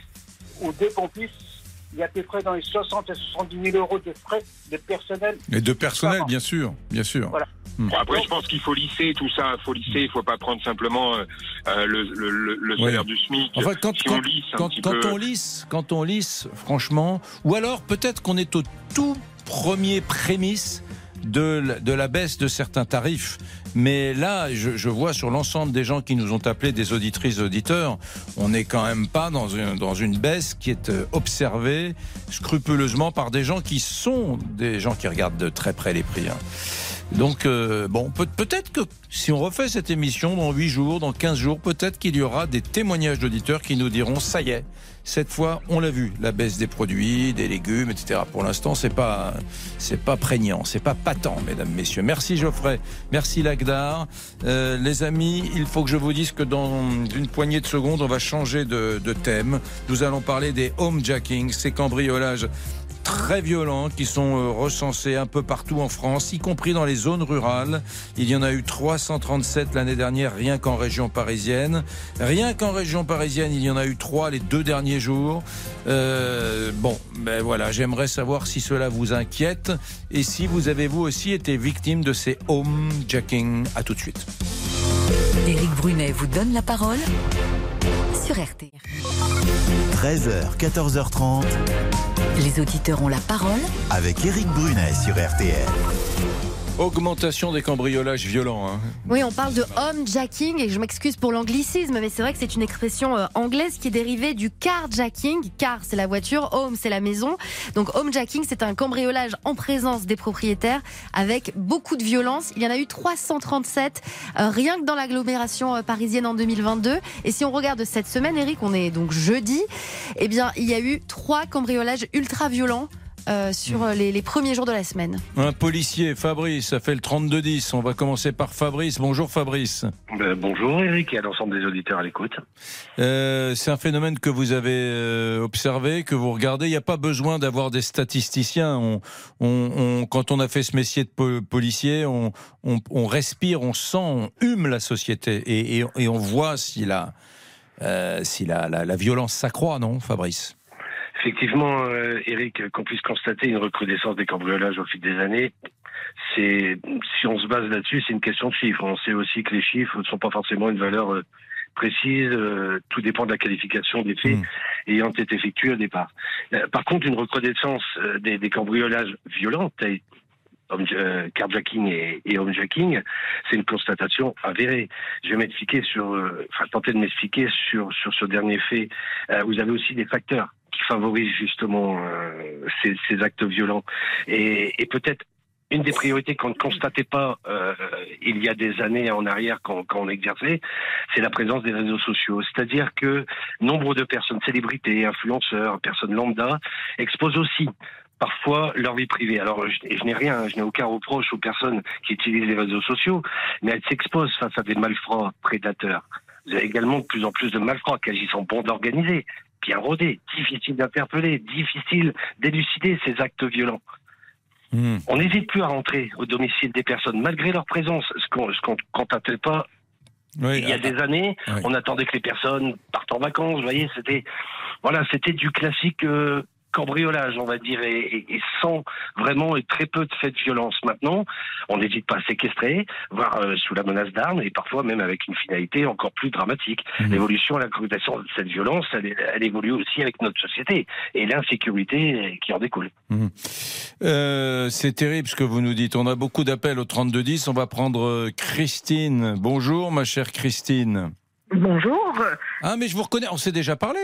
ou deux pompistes, il y a à peu près dans les 60 à 70 000 euros de frais de personnel. Et de personnel, bien sûr, bien sûr. Voilà. Hum. Bon, après, je pense qu'il faut lisser tout ça. Il faut lisser. Il faut pas prendre simplement euh, euh, le, le, le- le salaire Oui. du SMIC. Quand, si quand- on lisse quand- petit quand peu. on lisse, quand on lisse, franchement, ou alors peut-être qu'on est au tout premier prémisse de, la- baisse de certains tarifs. Mais là, je, vois sur l'ensemble des gens qui nous ont appelés, des auditrices, auditeurs, on n'est quand même pas dans une, dans une baisse qui est euh, observée scrupuleusement par des gens qui sont des gens qui regardent de très près les prix. hein. Donc, euh, bon, peut- peut-être que si on refait cette émission dans 8 jours, dans 15 jours, peut-être qu'il y aura des témoignages d'auditeurs qui nous diront ça y est, cette fois, on l'a vu, la baisse des produits, des légumes, etc. Pour l'instant, c'est pas, c'est pas prégnant, c'est pas patent, mesdames, messieurs. Merci Geoffrey, merci Lagdar. Euh, les amis, il faut que je vous dise que dans une poignée de secondes, on va changer de, de thème. Nous allons parler des homejacking, ces cambriolages très violents qui sont euh, recensés un peu partout en France, y compris dans les zones rurales. Il y en a eu 337 l'année dernière, rien qu'en région parisienne. Rien qu'en région parisienne, il y en a eu trois les deux derniers jours. Euh, bon, ben voilà, j'aimerais savoir si cela vous inquiète et si vous avez vous aussi été victime de ces homejacking. À tout de suite. Éric Brunet vous donne la parole sur RTL. 13h, 14h30. Les auditeurs ont la parole Avec Éric Brunet sur RTL. Augmentation des cambriolages violents. hein. Oui, on parle de homejacking et je m'excuse pour l'anglicisme, mais c'est vrai que c'est une expression euh, anglaise qui est dérivée du carjacking. Car c'est la voiture, home c'est la maison. Donc homejacking, c'est un cambriolage en présence des propriétaires avec beaucoup de violence. Il y en a eu 337 euh, rien que dans l'agglomération euh, parisienne en 2022. Et si on regarde cette semaine, Eric, on est donc jeudi, eh bien il y a eu trois cambriolages ultra violents. Euh, sur euh, les, les premiers jours de la semaine. Un policier, Fabrice, ça fait le 32-10. On va commencer par Fabrice. Bonjour Fabrice. Ben, bonjour Eric et à l'ensemble des auditeurs à l'écoute. Euh, c'est un phénomène que vous avez euh, observé, que vous regardez. Il n'y a pas besoin d'avoir des statisticiens. On, on- on- quand on a fait ce métier de po- policier, on, on- on respire, on sent, on hume la société et, et- et on voit si la, euh, si la, la- la violence s'accroît, non, Fabrice? Effectivement, euh, Eric, qu'on puisse constater une recrudescence des cambriolages au fil des années, c'est si on se base là-dessus, c'est une question de chiffres. On sait aussi que les chiffres ne sont pas forcément une valeur euh, précise. euh, tout dépend de la qualification des faits ayant été effectués au départ. Euh, par contre, une recrudescence euh, des, des cambriolages violents, euh, carjacking et, et homejacking, c'est une constatation avérée. Je vais m'expliquer sur, euh, enfin tenter de m'expliquer sur sur ce dernier fait. Euh, vous avez aussi des facteurs qui favorisent justement euh, ces, actes violents et, peut-être une des priorités qu'on ne constatait pas euh, il y a des années en arrière quand, quand on exerçait, c'est la présence des réseaux sociaux. C'est-à-dire que nombre de personnes, célébrités, influenceurs, personnes lambda, exposent aussi parfois leur vie privée. Alors, je, je n'ai rien, je n'ai aucun reproche aux personnes qui utilisent les réseaux sociaux, mais elles s'exposent face à des malfrats prédateurs. Vous avez également de plus en plus de malfrats qui agissent en bande organisée, bien rodés, difficile d'interpeller, difficile d'élucider ces actes violents. On n'hésite plus à rentrer au domicile des personnes, malgré leur présence, ce qu'on qu'on constatait pas Oui, il y a des années. On attendait que les personnes partent en vacances, vous voyez, c'était voilà, c'était du classique euh, cambriolage, on va dire, et, et- et sans vraiment et très peu de faits de violence. Maintenant, on n'hésite pas à séquestrer, voire euh, sous la menace d'armes, et parfois même avec une finalité encore plus dramatique. L'évolution, la cohabitation de cette violence, elle, elle évolue aussi avec notre société et l'insécurité qui en découle. Mhm. Euh, c'est terrible ce que vous nous dites. On a beaucoup d'appels au 3210. On va prendre euh, Christine. Bonjour, ma chère Christine. Bonjour. Ah, mais je vous reconnais. On s'est déjà parlé.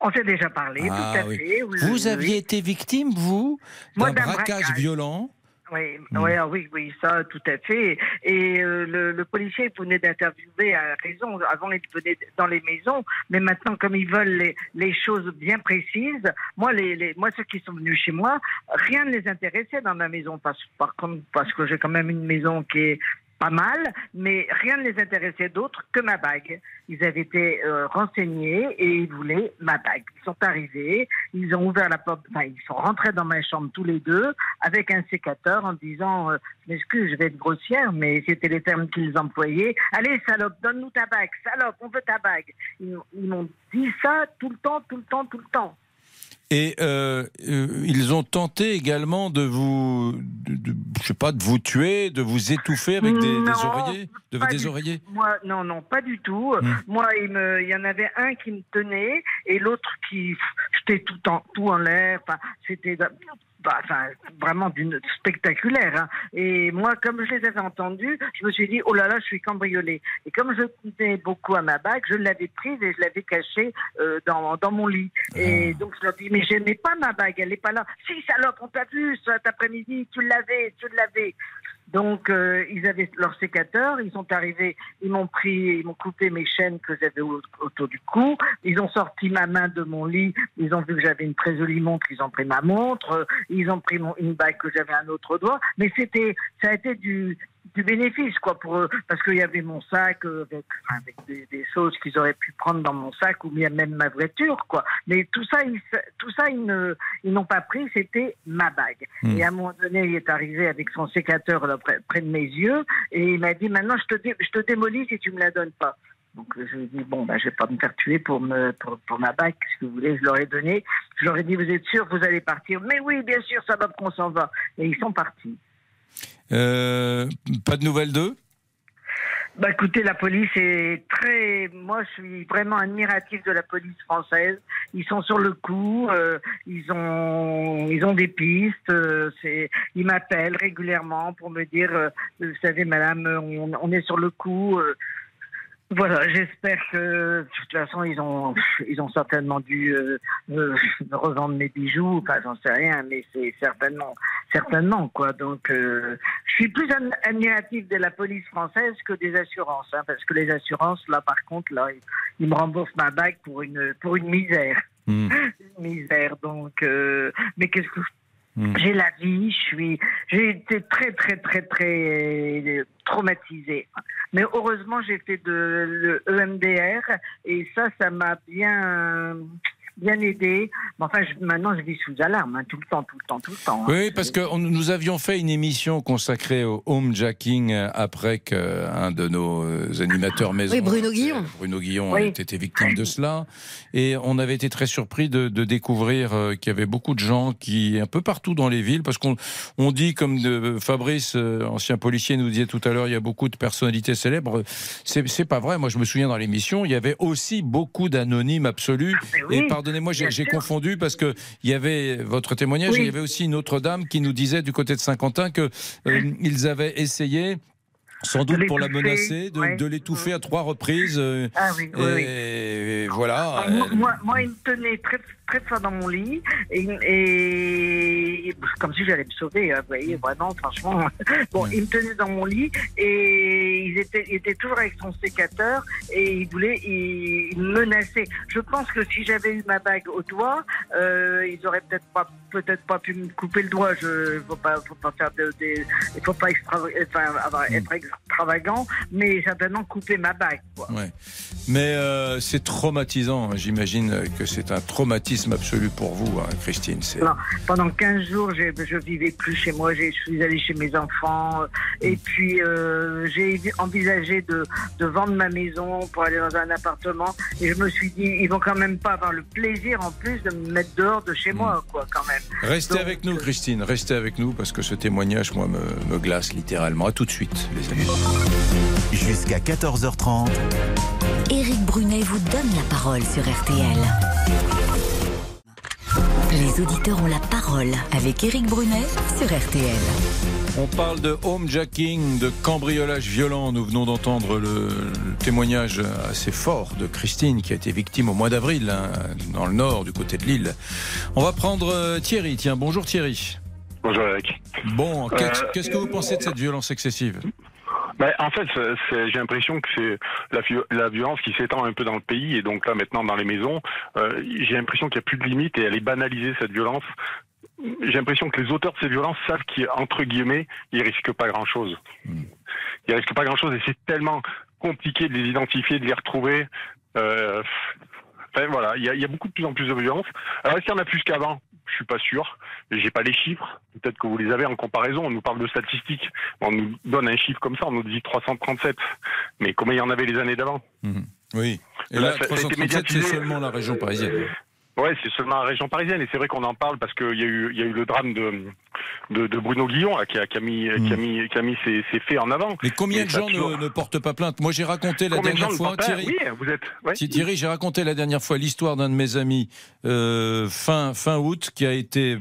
On s'est déjà parlé, Ah, tout à oui. fait. oui, Vous oui, aviez été victime, vous, d'un braquage, braquage. violent. Oui, Hmm. ah oui, oui, ça, tout à fait. Et euh, le, le policier venait d'interviewer à raison. Avant, il venait dans les maisons, mais maintenant, comme ils veulent les, les choses bien précises, moi, les, les, moi, ceux qui sont venus chez moi, rien ne les intéressait dans ma maison. Parce, par contre, parce que j'ai quand même une maison qui est pas mal, mais rien ne les intéressait d'autre que ma bague. Ils avaient été euh, renseignés et ils voulaient ma bague. Ils sont arrivés, ils ont ouvert la porte, enfin ils sont rentrés dans ma chambre tous les deux avec un sécateur en disant, euh, je m'excuse, je vais être grossière, mais c'était les termes qu'ils employaient. Allez salope, donne-nous ta bague, salope, on veut ta bague. Ils m'ont dit ça tout le temps, tout le temps, tout le temps. Et euh, euh, ils ont tenté également de vous, de, de- je sais pas, de vous tuer, de vous étouffer avec des, oreillers, de des du oreillers. Moi, non, non, pas du tout. Hmm. Moi, il, me, il y en avait un qui me tenait et l'autre qui jetait tout en, tout en l'air. Enfin, c'était bah, enfin, vraiment d'une spectaculaire. hein. Et moi, comme je les avais entendus, je me suis dit, oh là là, je suis cambriolée. Et comme je tenais beaucoup à ma bague, je l'avais prise et je l'avais cachée euh, dans, dans mon lit. Et donc, je leur dis, mais je n'ai pas ma bague, elle n'est pas là. Si, salope, on t'a vu cet après-midi, tu l'avais, tu l'avais. Donc, euh, ils avaient leur sécateur, ils sont arrivés, ils m'ont pris, ils m'ont coupé mes chaînes que j'avais au- autour du cou, ils ont sorti ma main de mon lit, ils ont vu que j'avais une très jolie montre, ils ont pris ma montre, ils ont pris mon, une bague que j'avais un autre doigt, mais c'était, ça a été du, du bénéfice, quoi, pour eux, parce qu'il y avait mon sac euh, avec, des, des choses qu'ils auraient pu prendre dans mon sac ou bien même ma voiture, quoi. Mais tout ça, ils, tout ça, ils ne, ils n'ont pas pris, c'était ma bague. Hmm. Et à un moment donné, il est arrivé avec son sécateur là, près, près de mes yeux et il m'a dit maintenant je te, dé- je te démolis si tu me la donnes pas. Donc je lui ai dit bon ben je vais pas me faire tuer pour me pour, pour ma bague si vous voulez je leur ai donné je leur ai dit vous êtes sûr vous allez partir mais oui bien sûr ça va qu'on s'en va et ils sont partis. Euh, pas de nouvelles d'eux? Bah écoutez, la police est très. Moi, je suis vraiment admiratif de la police française. Ils sont sur le coup. euh, ils ont, ils ont des pistes. euh, ils m'appellent régulièrement pour me dire, vous savez, madame, on est sur le coup. Voilà, j'espère que de toute façon ils ont ils ont certainement dû euh, revendre mes bijoux, enfin j'en sais rien, mais c'est certainement certainement quoi. Donc euh, je suis plus ad- admiratif de la police française que des assurances, hein, parce que les assurances là par contre là ils, ils me remboursent ma bague pour une pour une misère, Hmm. une misère. Donc euh, mais qu'est-ce que j'ai la vie, j'ai été très très très très euh, traumatisée. Mais heureusement, j'ai fait de le EMDR et ça, ça m'a bien bien aidé. Mais enfin, je- maintenant, je vis sous alarme hein, tout le temps, tout le temps, tout le temps. hein. Oui, parce que on- nous avions fait une émission consacrée au homejacking euh, après qu'un de nos euh, animateurs maison, Oui, Bruno Guillon. Bruno Guillon, Oui. ait été victime de cela. Et on avait été très surpris de, de découvrir euh, qu'il y avait beaucoup de gens qui, un peu partout dans les villes, parce qu'on on dit, comme de, Fabrice, euh, ancien policier, nous disait tout à l'heure, il y a beaucoup de personnalités célèbres. C'est c'est pas vrai. Moi, je me souviens dans l'émission, il y avait aussi beaucoup d'anonymes absolus. oui, et pardonnez-moi, j'ai confondu parce que il y avait votre témoignage, Oui. il y avait aussi une autre dame qui nous disait du côté de Saint-Quentin que euh, ils avaient essayé. Sans doute pour la menacer, de, ouais. de l'étouffer à trois reprises. euh, Ah oui, oui, et, voilà. moi, euh, moi, moi, il me tenait très, très fort dans mon lit et, et- comme si j'allais me sauver. hein, vous voyez, vraiment, franchement. Bon, il me tenait dans mon lit et il était, il était toujours avec son sécateur et il voulait, il, il me menaçait. Je pense que si j'avais eu ma bague au doigt, euh, ils auraient peut-être pas, peut-être pas pu me couper le doigt. Je, faut pas, faut pas faire de, faut pas extra, enfin, avoir- être extravagant, mais certainement couper ma bague. Quoi. Ouais. Mais euh, c'est traumatisant. J'imagine que c'est un traumatisme traumatisme absolu pour vous, hein, Christine. C'est... Non, pendant 15 jours, j'ai- je vivais plus chez moi. j'ai- Je suis allée chez mes enfants. Et puis, euh, j'ai envisagé de, de vendre ma maison pour aller dans un appartement. Et je me suis dit, ils vont quand même pas avoir le plaisir, en plus, de me mettre dehors de chez moi, quoi, quand même. Restez Donc, avec nous, Christine. Restez avec nous parce que ce témoignage, moi, me, me glace littéralement. À tout de suite, les amis. Jusqu'à 14h30. Éric Brunet vous donne la parole sur RTL. Les auditeurs ont la parole avec Éric Brunet sur RTL. On parle de homejacking, de cambriolage violent. Nous venons d'entendre le, le témoignage assez fort de Christine qui a été victime au mois d'avril hein, dans le nord, du côté de l'île. On va prendre euh, Thierry. Tiens, bonjour Thierry. Bonjour Eric. Bon, Euh, qu'est- qu'est-ce que vous pensez de cette violence excessive? Ben, en fait, j'ai l'impression que c'est la, vi- la violence qui s'étend un peu dans le pays et donc là maintenant dans les maisons. euh, j'ai l'impression qu'il n'y a plus de limite et elle est banalisée cette violence. J'ai l'impression que les auteurs de ces violences savent qu'entre guillemets, ils risquent pas grand-chose. Ils risquent pas grand-chose et c'est tellement compliqué de les identifier, de les retrouver. Euh, enfin, voilà, il y, a, il y a beaucoup de plus en plus de violence. Alors est-ce qu'il y en a plus qu'avant? Je suis pas sûr. J'ai pas les chiffres. Peut-être que vous les avez en comparaison. On nous parle de statistiques. On nous donne un chiffre comme ça. On nous dit 337. Mais combien il y en avait les années d'avant? Oui. Et Là, là, ça- ça a été 337, c'est seulement la région parisienne. Ouais, c'est seulement la région parisienne et c'est vrai qu'on en parle parce qu'il y a eu il y a eu le drame de de, de Bruno Guillon là, qui a qui a mis qui a mis qui a mis ses, ses faits en avant. Mais combien Et de gens toujours- ne, ne portent pas plainte? Moi, j'ai raconté la Combien dernière fois, Thierry. Oui, vous êtes. ouais. Thierry, j'ai raconté la dernière fois l'histoire d'un de mes amis euh, fin, fin août qui a été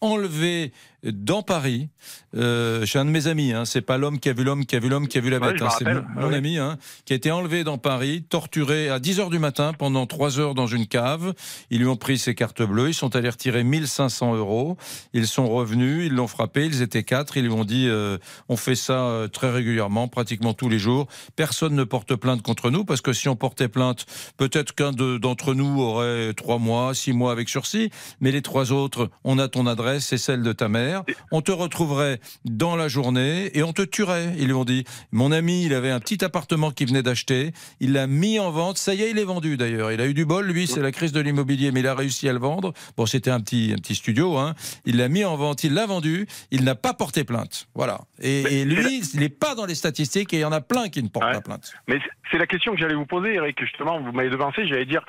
enlevé dans Paris, euh, chez un de mes amis, hein, c'est pas l'homme qui a vu l'homme qui a vu l'homme qui a vu la bête, hein, c'est mon, Ah mon oui. ami, hein, qui a été enlevé dans Paris, torturé à 10h du matin pendant 3 heures dans une cave. Ils lui ont pris ses cartes bleues, ils sont allés retirer 1500 euros, ils sont revenus, ils l'ont frappé, ils étaient quatre, ils lui ont dit euh, on fait ça euh, très régulièrement, pratiquement tous les jours. Personne ne porte plainte contre nous parce que si on portait plainte, peut-être qu'un de- d'entre nous aurait trois mois, six mois avec sursis, mais les trois autres, on a ton adresse, c'est celle de ta mère. On te retrouverait dans la journée et on te tuerait. Ils lui ont dit. Mon ami, il avait un petit appartement qu'il venait d'acheter, il l'a mis en vente. Ça y est, il est vendu d'ailleurs. Il a eu du bol, lui, c'est la crise de l'immobilier, mais il a réussi à le vendre. Bon, c'était un petit, un petit studio. Hein. Il l'a mis en vente, il l'a vendu. Il n'a pas porté plainte. Voilà. Et, et lui, il n'est pas dans les statistiques et il y en a plein qui ne portent pas plainte. Mais c'est- c'est la question que j'allais vous poser, Eric. Justement, vous m'avez devancé. J'allais dire,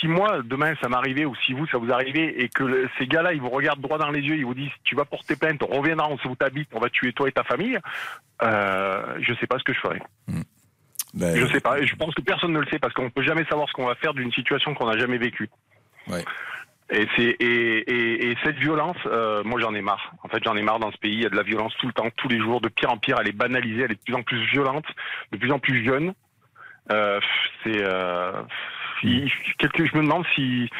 si moi, demain, ça m'arrivait, ou si vous, ça vous arrivait, et que le- ces gars-là, ils vous regardent droit dans les yeux, ils vous disent, tu vas porter plainte, on reviendra, on sait où t'habites, on va tuer toi et ta famille, euh, je sais pas ce que je ferais. Ben, je sais pas. Et je pense que personne ne le sait, parce qu'on peut jamais savoir ce qu'on va faire d'une situation qu'on n'a jamais vécue. Ouais. Et, c'est, et, et, et cette violence, euh, moi j'en ai marre. En fait, j'en ai marre dans ce pays. Il y a de la violence tout le temps, tous les jours, de pire en pire. Elle est banalisée, elle est de plus en plus violente, de plus en plus jeune. Euh, c'est, euh, si- quelque- je me demande si,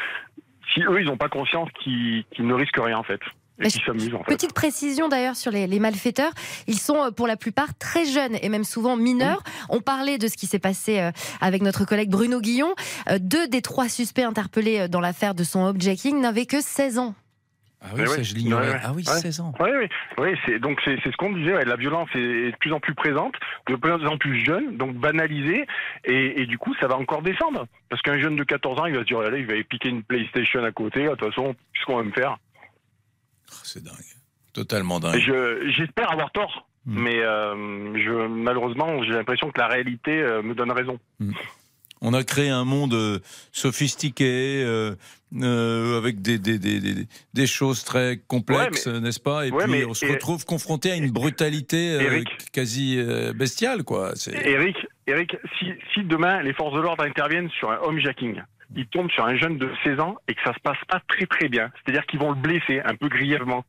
si eux, ils n'ont pas conscience qu'ils, qu'ils ne risquent rien en fait, et Mais qu'ils s'amusent en fait. Petite précision d'ailleurs sur les, les malfaiteurs, ils sont euh, pour la plupart très jeunes et même souvent mineurs. On parlait de ce qui s'est passé euh, avec notre collègue Bruno Guillon. Euh, Deux des trois suspects interpellés dans l'affaire de son objecking n'avaient que 16 ans. Ah Mais ouais, ouais, ouais. Ah oui, Ouais. 16 ans. Oui, oui, oui. C'est donc c'est c'est ce qu'on disait. ouais, la violence est, est de plus en plus présente, de plus en plus jeune, donc banalisée, et, et du coup, ça va encore descendre. Parce qu'un jeune de 14 ans, il va se dire, allez, il va piquer une PlayStation à côté. De toute façon, qu'est-ce qu'on va me faire? C'est dingue. Totalement dingue. Je- J'espère avoir tort, mais euh, je, malheureusement, j'ai l'impression que la réalité euh, me donne raison. On a créé un monde euh, sophistiqué, euh, avec des, des, des, des, des choses très complexes, Ouais, n'est-ce pas? Et Ouais, puis mais- on se et- retrouve confronté à une brutalité Eric. quasi bestiale, quoi. Eric, Eric, si, si demain les forces de l'ordre interviennent sur un homejacking, ils tombent sur un jeune de 16 ans et que ça se passe pas très très bien, c'est-à-dire qu'ils vont le blesser un peu grièvement.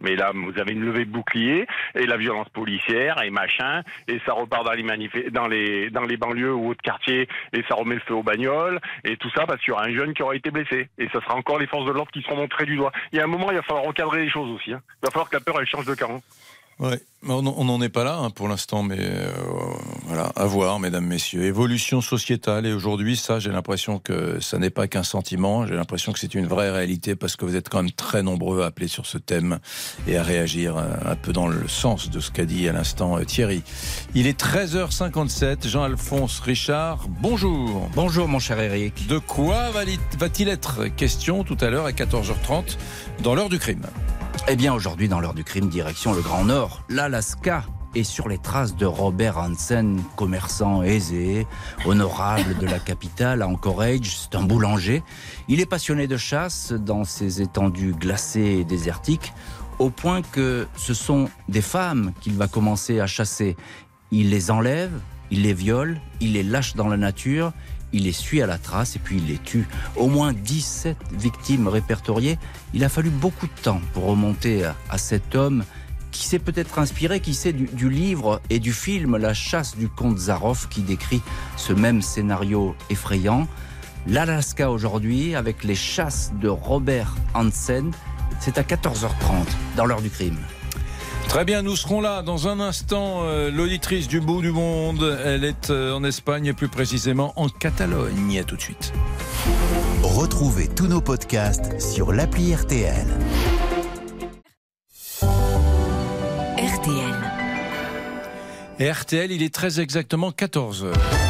Mais là, vous avez une levée de bouclier et la violence policière et machin, et ça repart dans les dans les dans les banlieues ou autres quartiers et ça remet le feu aux bagnoles et tout ça parce qu'il y aura un jeune qui aura été blessé et ça sera encore les forces de l'ordre qui seront montrées du doigt. Il y a un moment, il va falloir recadrer les choses aussi. hein. Il va falloir que la peur elle change de camp. Ouais, on n'en est pas là hein, pour l'instant, mais euh, Voilà, à voir, mesdames, messieurs. Évolution sociétale. Et aujourd'hui, ça, j'ai l'impression que ça n'est pas qu'un sentiment. J'ai l'impression que c'est une vraie réalité parce que vous êtes quand même très nombreux à appeler sur ce thème et à réagir euh, un peu dans le sens de ce qu'a dit à l'instant euh, Thierry. Il est 13h57. Jean-Alphonse Richard, bonjour. Bonjour, mon cher Eric. De quoi va-t-il va être question tout à l'heure à 14h30 dans l'heure du crime? Eh bien, aujourd'hui, dans l'heure du crime, direction le Grand Nord, l'Alaska et sur les traces de Robert Hansen, commerçant aisé, honorable de la capitale, à Anchorage. C'est un boulanger. Il est passionné de chasse dans ces étendues glacées et désertiques, au point que ce sont des femmes qu'il va commencer à chasser. Il les enlève, il les viole, il les lâche dans la nature, il les suit à la trace et puis il les tue. Au moins 17 victimes répertoriées. Il a fallu beaucoup de temps pour remonter à, cet homme qui s'est peut-être inspiré, qui sait du, du, livre et du film La chasse du comte Zaroff qui décrit ce même scénario effrayant. L'Alaska aujourd'hui avec les chasses de Robert Hansen. C'est à 14h30 dans l'heure du crime. Très bien, nous serons là dans un instant. Euh, L'auditrice du bout du monde, elle est euh, en Espagne et plus précisément en Catalogne. À tout de suite. Retrouvez tous nos podcasts sur l'appli RTL. RTL. Et RTL, il est très exactement 14 heures.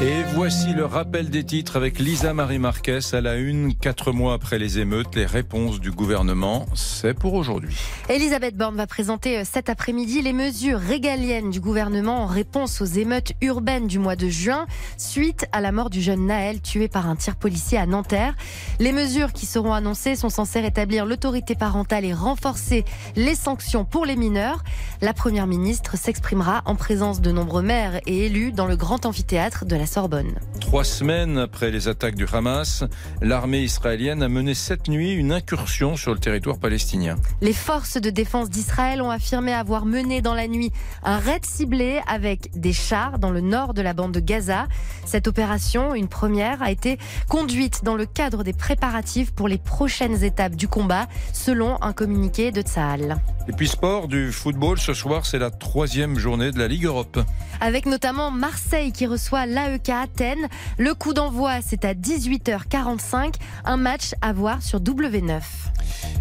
Et voici le rappel des titres avec Lisa Marie Marquez à la une, quatre mois après les émeutes, les réponses du gouvernement, c'est pour aujourd'hui. Elisabeth Borne va présenter euh, cet après-midi les mesures régaliennes du gouvernement en réponse aux émeutes urbaines du mois de juin, suite à la mort du jeune Naël tué par un tir policier à Nanterre. Les mesures qui seront annoncées sont censées rétablir l'autorité parentale et renforcer les sanctions pour les mineurs. La première ministre s'exprimera en présence de nombreux maires et élus dans le grand amphithéâtre de la Sorbonne. Trois semaines après les attaques du Hamas, l'armée israélienne a mené cette nuit une incursion sur le territoire palestinien. Les forces de défense d'Israël ont affirmé avoir mené dans la nuit un raid ciblé avec des chars dans le nord de la bande de Gaza. Cette opération, une première, a été conduite dans le cadre des préparatifs pour les prochaines étapes du combat, selon un communiqué de Tsahal. Et puis sport, du football, ce soir c'est la troisième journée de la Ligue Europe. Avec notamment Marseille qui reçoit Athènes. Le coup d'envoi c'est à 18h45, un match à voir sur W9.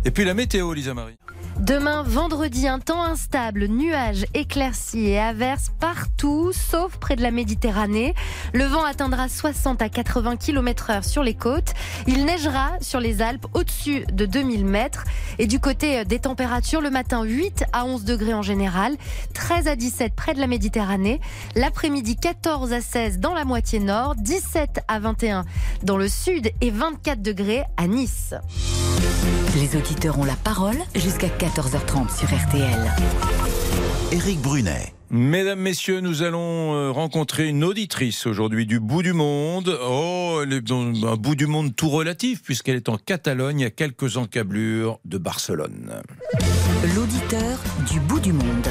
Et puis la météo, Lisa Marie. Demain, vendredi, un temps instable, nuages, éclaircies et averses partout, sauf près de la Méditerranée. Le vent atteindra 60 à 80 km heure sur les côtes. Il neigera sur les Alpes au-dessus de 2000 mètres. Et du côté des températures, le matin, 8 à 11 degrés en général, 13 à 17 près de la Méditerranée. L'après-midi, 14 à 16 dans la moitié nord, 17 à 21 dans le sud et 24 degrés à Nice. Les auditeurs ont la parole jusqu'à 14h30 sur RTL. Éric Brunet. Mesdames, Messieurs, nous allons euh, rencontrer une auditrice aujourd'hui du bout du monde. Oh, elle est dans un bout du monde tout relatif, puisqu'elle est en Catalogne, à quelques encablures de Barcelone. L'auditeur du bout du monde.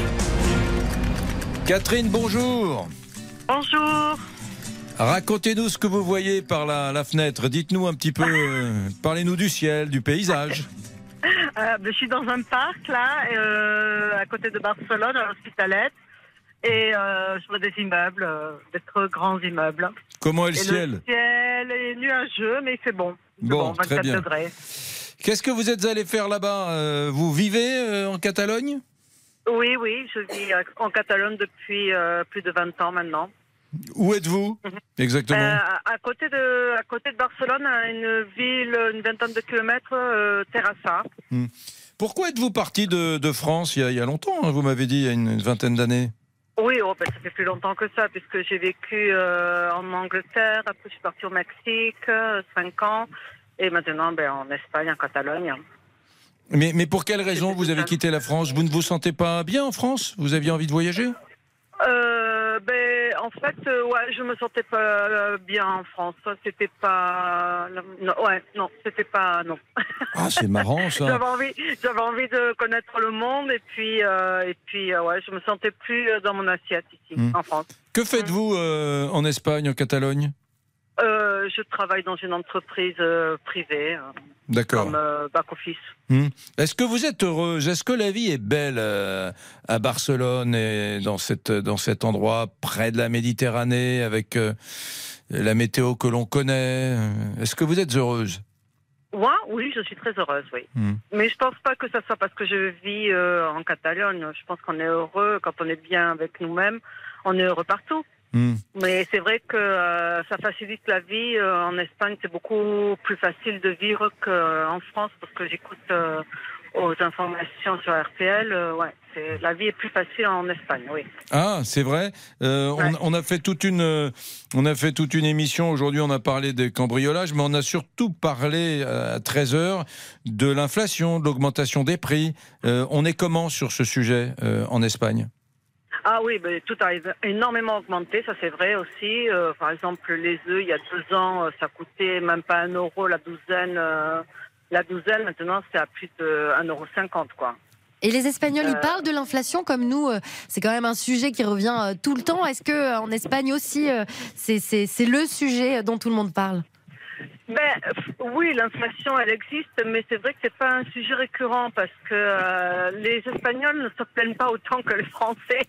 Catherine, bonjour. Bonjour. Racontez-nous ce que vous voyez par la, la fenêtre. Dites-nous un petit peu, euh, parlez-nous du ciel, du paysage. Euh, je suis dans un parc là, euh, à côté de Barcelone, à l'Hospitalet, et euh, je vois des immeubles, des très grands immeubles. Comment est le Et ciel Le ciel? est nuageux, mais c'est bon. C'est Bon, 24 très bien. degrés. Qu'est-ce que vous êtes allé faire là-bas? Vous vivez en Catalogne? Oui, oui, je vis en Catalogne depuis plus de 20 ans maintenant. Où êtes-vous Exactement. Euh, à, côté de, à côté de Barcelone, à une ville, une vingtaine de kilomètres, euh, Terrassa. Hmm. Pourquoi êtes-vous parti de, de France il y, a, il y a longtemps hein, Vous m'avez dit il y a une, une vingtaine d'années. Oui, oh, ben, ça fait plus longtemps que ça, puisque j'ai vécu euh, en Angleterre, après je suis partie au Mexique, euh, 5 ans, et maintenant ben, en Espagne, en Catalogne. Mais, mais pour quelle raison vous avez quitté la France? Vous ne vous sentez pas bien en France? Vous aviez envie de voyager? Euh, en fait, euh, ouais, je me sentais pas euh, bien en France. C'était pas, non, ouais, non, c'était pas, non. Ah, c'est marrant ça. J'avais envie, j'avais envie de connaître le monde et puis, euh, et puis, euh, ouais, je me sentais plus euh, dans mon assiette ici, Hmm. en France. Que faites-vous euh, en Espagne, en Catalogne? Euh, je travaille dans une entreprise euh, privée, euh, D'accord. comme euh, back-office. Hmm. Est-ce que vous êtes heureuse Est-ce que la vie est belle à Barcelone et dans, cette, dans cet endroit près de la Méditerranée avec la météo que l'on connaît? Est-ce que vous êtes heureuse? Moi, oui, je suis très heureuse, oui. Hmm. Mais je pense pas que ça soit parce que je vis euh, en Catalogne. Je pense qu'on est heureux quand on est bien avec nous-mêmes. On est heureux partout. Hmm. Mais c'est vrai que euh, ça facilite la vie. Euh, en Espagne, c'est beaucoup plus facile de vivre qu'en France parce que j'écoute euh, aux informations sur RTL. euh, ouais, la vie est plus facile en Espagne, oui. Ah, c'est vrai. Euh, on, on a fait toute une, euh, on a fait toute une émission aujourd'hui. On a parlé des cambriolages, mais on a surtout parlé à 13 h de l'inflation, de l'augmentation des prix. On est comment sur ce sujet en Espagne? Ah oui, ben, tout a énormément augmenté, ça c'est vrai aussi. Euh, par exemple, les œufs, il y a deux ans, euh, ça coûtait même pas un euro la douzaine. euh, la douzaine, maintenant, c'est à plus de 1,50 euro, quoi. Et les Espagnols, ils parlent de l'inflation comme nous. C'est quand même un sujet qui revient tout le temps. Est-ce que en Espagne aussi, c'est le sujet dont tout le monde parle? Ben oui, l'inflation, elle existe, mais c'est vrai que c'est pas un sujet récurrent parce que euh, les Espagnols ne se plaignent pas autant que les Français.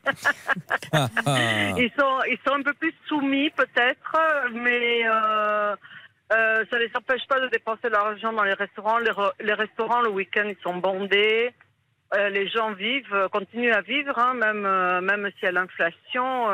Ah, ah. Ils sont, ils sont un peu plus soumis peut-être, mais euh, euh, ça les empêche pas de dépenser l'argent dans les restaurants. Les, re- les restaurants le week-end ils sont bondés. Euh, les gens vivent, euh, continuent à vivre, hein, même même s'il y a l'inflation,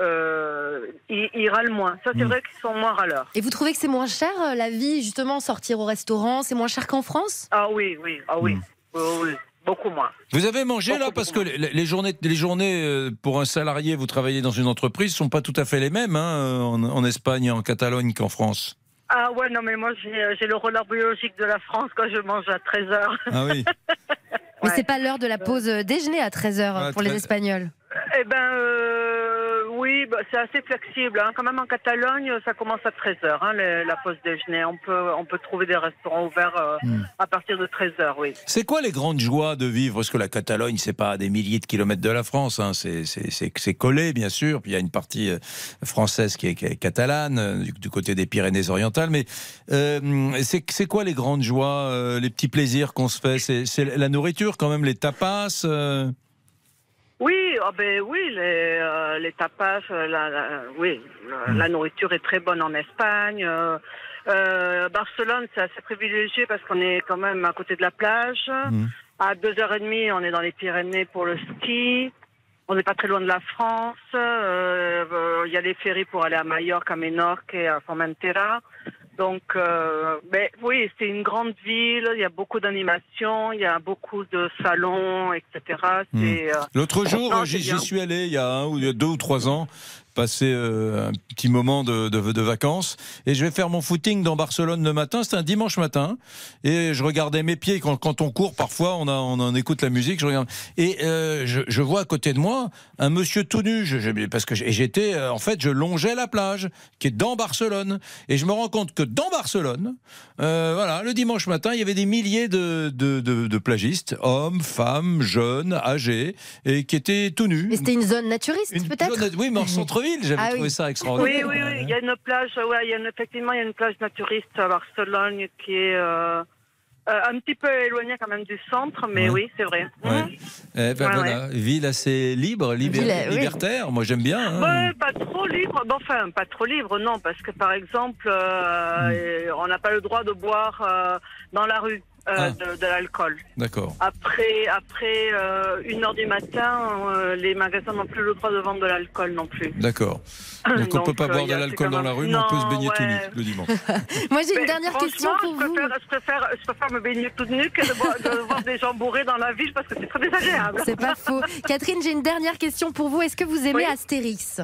euh, euh, ils, ils râlent moins. Ça c'est Hmm. vrai qu'ils sont moins râleurs. Et vous trouvez que c'est moins cher euh, la vie, justement, sortir au restaurant C'est moins cher qu'en France? Ah oui, oui, ah oui, oui, oui, beaucoup moins. Vous avez mangé là parce que les, les journées, les journées euh, pour un salarié, vous travaillez dans une entreprise, sont pas tout à fait les mêmes hein, en, en Espagne en Catalogne qu'en France. Ah ouais, non mais moi j'ai j'ai le roller biologique de la France quand je mange à 13h. Ah oui. Mais c'est pas l'heure de la pause euh, déjeuner à 13h Ah, pour les Espagnols. Eh ben euh, oui, bah, c'est assez flexible. Hein. Quand même en Catalogne, ça commence à 13h, hein, la pause déjeuner. On peut, on peut trouver des restaurants ouverts euh, Hmm. à partir de 13h, oui. C'est quoi les grandes joies de vivre? Parce que la Catalogne, c'est pas à des milliers de kilomètres de la France, hein. c'est- collé bien sûr. Puis il y a une partie euh, française qui est, qui est catalane, euh, du, du côté des Pyrénées-Orientales. Mais euh, c'est quoi les grandes joies, euh, les petits plaisirs qu'on se fait? C'est la nourriture quand même, les tapas. Oui, ah ben oui, les, euh, les tapas, euh, la, la- oui, la- Hmm. la nourriture est très bonne en Espagne. euh, euh, Barcelone, c'est assez privilégié parce qu'on est quand même à côté de la plage. Hmm. À deux heures et demie, on est dans les Pyrénées pour le ski. On n'est pas très loin de la France. Euh, euh, Il y a les ferries pour aller à Majorque, à Menorque et à Formentera. Donc, euh, ben, oui, c'est une grande ville. Il y a beaucoup d'animations, il y a beaucoup de salons, etc. C'est, euh, L'autre jour, j'y suis allé il y a un ou il y a deux ou trois ans, passer euh, un petit moment de, de- de vacances, et je vais faire mon footing dans Barcelone le matin. C'était un dimanche matin, et je regardais mes pieds. Quand, quand on court, parfois, on, a, on en écoute la musique. Je regarde, et euh, je, je vois à côté de moi un monsieur tout nu, je- je- parce que et j'étais, euh, en fait, je longeais la plage qui est dans Barcelone, et je me rends compte que dans Barcelone, euh, voilà, le dimanche matin, il y avait des milliers de, de, de- plagistes, hommes, femmes, jeunes, âgés, et qui étaient tout nus. Mais c'était une zone naturiste, peut-être? oui, mais en centre-ville, j'avais Ah oui. trouvé ça Oui, extraordinaire. oui, oui. Il y a une plage, ouais, il y a une- effectivement, il y a une plage naturiste à Barcelone qui est euh, euh, un petit peu éloignée quand même du centre, mais Ouais. oui, c'est vrai. Ouais. Eh ben Ouais, voilà, ville assez libre, libé- Ville, oui. libertaire. Moi, j'aime bien. hein. Pas trop libre. Bon, enfin, pas trop libre, non, parce que par exemple, euh, on n'a pas le droit de boire euh, dans la rue euh, Ah. de, de l'alcool. D'accord. Après, après euh, une heure du matin, euh, les magasins n'ont plus le droit de vendre de l'alcool non plus. D'accord. Donc, on Donc, peut pas euh, boire de l'alcool dans la rue, mais on peut se baigner tout nu ouais. le dimanche. Moi, j'ai une Mais dernière question pour je vous. je, préfère, je préfère me baigner toute nue que de voir, de voir des gens bourrés dans la ville parce que c'est très désagréable. C'est pas faux. Catherine, j'ai une dernière question pour vous. Est-ce que vous aimez Oui. Astérix?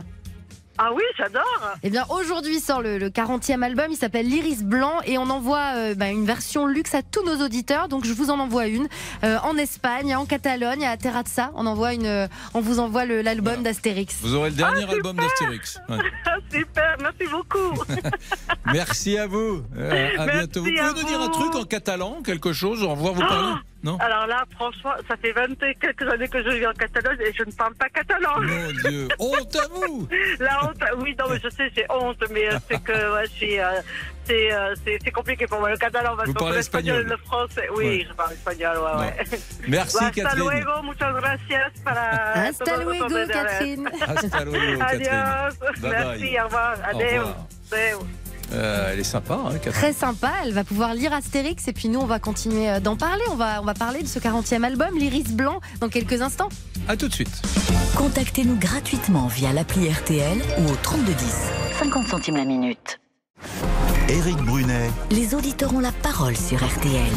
Ah oui, j'adore. Eh bien, aujourd'hui sort le, le 40e album. Il s'appelle L'Iris Blanc et on envoie euh, bah, une version luxe à tous nos auditeurs. Donc, je vous en envoie une Euh, en Espagne, en Catalogne, à Terrazza. On envoie une, euh, on vous envoie l'album d'Astérix. Vous aurez le Ah, dernier album d'Astérix. Ouais. Super, merci beaucoup. Merci à vous. Euh, à Merci bientôt. Vous pouvez nous dire un truc en catalan, quelque chose On va vous parler. Non? Alors là, franchement, ça fait 20 et quelques années que je vis en Catalogne et je ne parle pas catalan. Mon Dieu, honte à vous La honte, oui, non, mais je sais, j'ai honte, mais euh, c'est que ouais, c'est, euh, c'est, euh, c'est, c'est compliqué pour moi. Le catalan, se parlez l'espagnol, espagnol le français. Oui, Ouais. je parle espagnol, ouais, ouais. Merci, Hasta Catherine. luego, muchas gracias para Hasta luego, Catherine. Hasta luego, Catherine. Adios. Bye Merci, bye. au revoir. Au Adeu. revoir. Adeu. Euh, elle est sympa, hein, Catherine. Très sympa, elle va pouvoir lire Astérix et puis nous on va continuer euh, d'en parler. On va, on va parler de ce 40e album, l'Iris Blanc, dans quelques instants. À tout de suite. Contactez-nous gratuitement via l'appli RTL ou au 3210. 50 centimes la minute. Éric Brunet, Les auditeurs ont la parole sur RTL.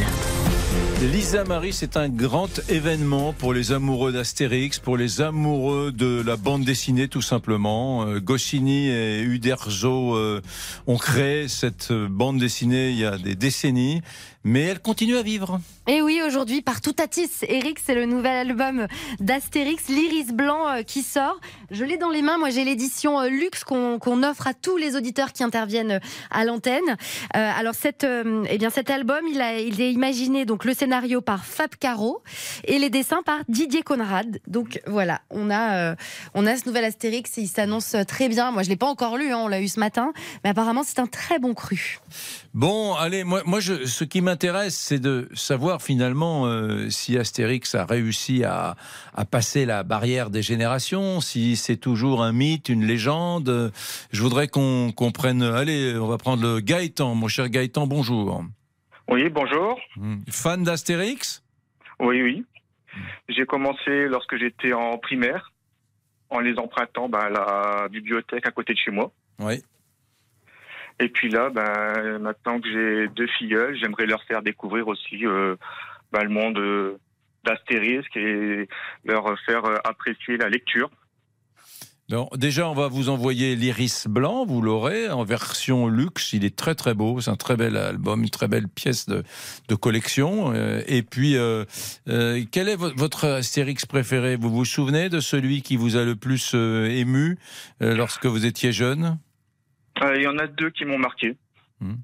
Lisa Marie, c'est un grand événement pour les amoureux d'Astérix, pour les amoureux de la bande dessinée tout simplement. Euh, Goscinny et Uderzo euh, ont créé cette euh, bande dessinée il y a des décennies, mais elle continue à vivre. Et oui, aujourd'hui, par tout Tatis, Eric, c'est le nouvel album d'Astérix, l'Iris Blanc, qui sort. Je l'ai dans les mains. Moi, j'ai l'édition luxe qu'on offre à tous les auditeurs qui interviennent à l'antenne. Alors, eh bien, cet album, il, a, il est imaginé donc le scénario par Fab Caro et les dessins par Didier Conrad. Donc voilà, on a, euh, on a ce nouvel Astérix et il s'annonce très bien. Moi, je l'ai pas encore lu, hein, on l'a eu ce matin, mais apparemment, c'est un très bon cru. Bon, allez, moi, moi ce qui m'intéresse, c'est de savoir finalement euh, si Astérix a réussi à, passer la barrière des générations, si c'est toujours un mythe, une légende. Je voudrais qu'on qu'on prenne. Allez, on va prendre le Gaëtan, mon cher Gaëtan, bonjour. Oui, bonjour. Hmm. Fan d'Astérix Oui, oui. J'ai commencé lorsque j'étais en primaire, en les empruntant bah, à la bibliothèque à côté de chez moi. Oui. Et puis là, bah, maintenant que j'ai deux filleuls, j'aimerais leur faire découvrir aussi euh, bah, le monde euh, d'Astérix et leur faire euh, apprécier la lecture. Bon, déjà, on va vous envoyer l'Iris Blanc, vous l'aurez en version luxe. Il est très très beau, c'est un très bel album, une très belle pièce de, de collection. Euh, et puis, euh, euh, quel est vo- votre Astérix préféré? Vous vous souvenez de celui qui vous a le plus euh, ému lorsque vous étiez jeune? Il y en a deux qui m'ont marqué. Hmm.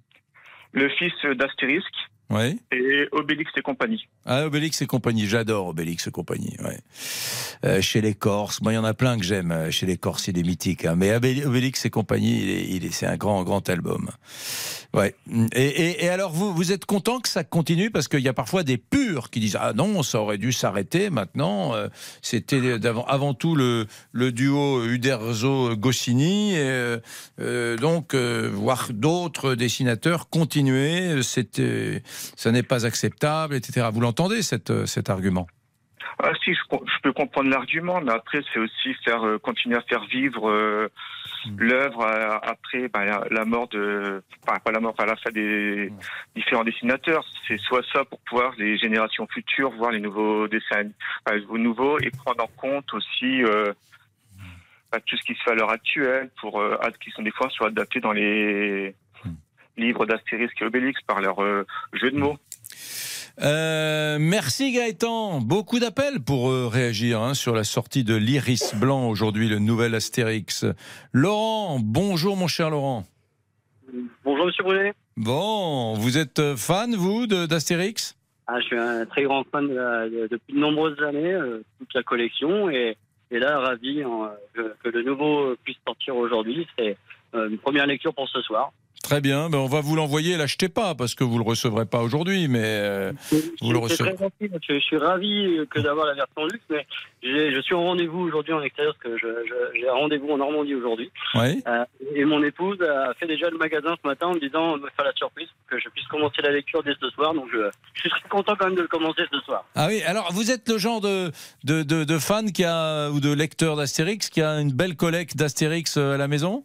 Le fils d'Astérix et Obélix et compagnie. Ah, Obélix et compagnie, j'adore Obélix et compagnie. Euh, chez les Corses, moi il y en a plein que j'aime. euh, Chez les Corses, il est mythique. hein. Mais Obé- Obélix et compagnie, il est, c'est un grand, grand album. Ouais. Et, alors, vous, vous êtes content que ça continue? Parce qu'il y a parfois des purs qui disent ah non, ça aurait dû s'arrêter. Maintenant, euh, c'était d'avant- avant tout le, duo Uderzo-Goscinny. donc, voir d'autres dessinateurs continuer, c'était, ça n'est pas acceptable, etc. Vous l'entendez cette, cet argument? Ah si, je, peux comprendre l'argument, mais après c'est aussi faire euh, continuer à faire vivre euh, l'œuvre euh, après bah, la, la mort de, enfin pas la mort, enfin la fin des différents dessinateurs. C'est soit ça pour pouvoir les générations futures voir les nouveaux dessins, enfin, les nouveaux et prendre en compte aussi euh, bah, tout ce qui se fait à l'heure actuelle pour euh, qui sont des fois soit adaptés dans les livres d'Astérix et Obélix par leur euh, jeu de mots. Euh, merci Gaëtan. Beaucoup d'appels pour euh, réagir hein, sur la sortie de l'Iris Blanc aujourd'hui, le nouvel Astérix. Laurent, bonjour mon cher Laurent. Bonjour Monsieur Brunet. Bon, vous êtes euh, fan, vous, de- d'Astérix? Ah, je suis un très grand fan de la- de- depuis de nombreuses années, euh, toute la collection, et, et là, ravi hein, que, que le nouveau puisse sortir aujourd'hui. C'est une première lecture pour ce soir. Très bien, ben, on va vous l'envoyer, l'achetez pas, parce que vous le recevrez pas aujourd'hui, mais euh, vous le recevrez. très gentil, je suis ravi que d'avoir la version luxe, mais je suis en rendez-vous aujourd'hui en extérieur, parce que j'ai un rendez-vous en Normandie aujourd'hui. Oui. Euh, et mon épouse a fait déjà le magasin ce matin en me disant de me faire la surprise pour que je puisse commencer la lecture dès ce soir. Donc je, je suis très content quand même de le commencer ce soir. Ah oui, alors vous êtes le genre de, de, de, de fan qui a, ou de lecteur d'Astérix qui a une belle collecte d'Astérix euh, à la maison?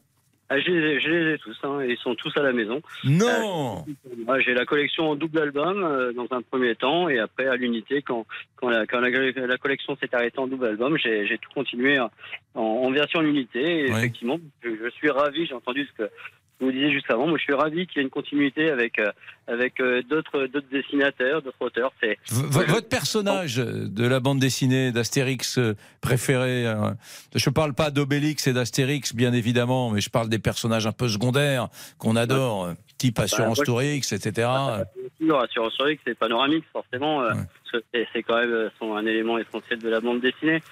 Ah, je, les ai, je les ai tous, hein, ils sont tous à la maison. Non Ouais, J'ai la collection en double album euh, dans un premier temps et après à l'unité quand, quand, la, quand la, la collection s'est arrêtée en double album, j'ai tout continué en, en version unité. Et effectivement, je, je suis ravi, j'ai entendu ce que, vous disais juste avant, moi je suis ravi qu'il y ait une continuité avec euh, avec euh, d'autres d'autres dessinateurs, d'autres auteurs. C'est votre personnage de la bande dessinée d'Astérix euh, préféré, je ne parle pas d'Obélix et d'Astérix, bien évidemment, mais je parle des personnages un peu secondaires qu'on adore, type Assurance moi, je- Tourix, etc. toujours assurance sur X, c'est Panoramix forcément, parce que c'est- c'est quand même un élément essentiel de la bande dessinée.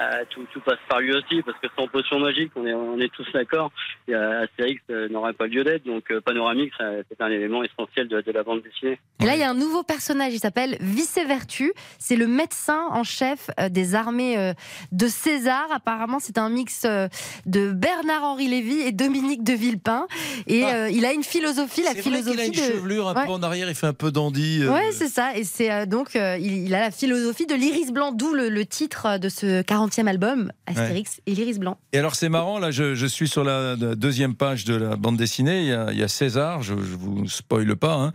Euh, tout, tout passe par lui aussi, parce que sans potion magique, on est, on est tous d'accord, euh, Astérix euh, n'aurait pas lieu d'être, donc euh, Panoramix, c'est un élément essentiel de, de la bande dessinée. Et là, il y a un nouveau personnage, il s'appelle Vice-Vertu. C'est le médecin en chef euh, des armées euh, de César. Apparemment, c'est un mix euh, de Bernard-Henri Lévy et Dominique de Villepin. Et euh, il a une philosophie, la Ah. Vrai philosophie qu'il a une de. chevelure un Ouais. peu en arrière, il fait un peu dandy. euh, Ouais, c'est ça. Et c'est euh, donc, euh, il, il a la philosophie de l'iris blanc, d'où le, le titre de ce 40e album, Astérix et l'iris blanc. Et alors c'est marrant, là je, je suis sur la, la deuxième page de la bande dessinée, il y a, il y a César, je, je vous spoile pas, hein.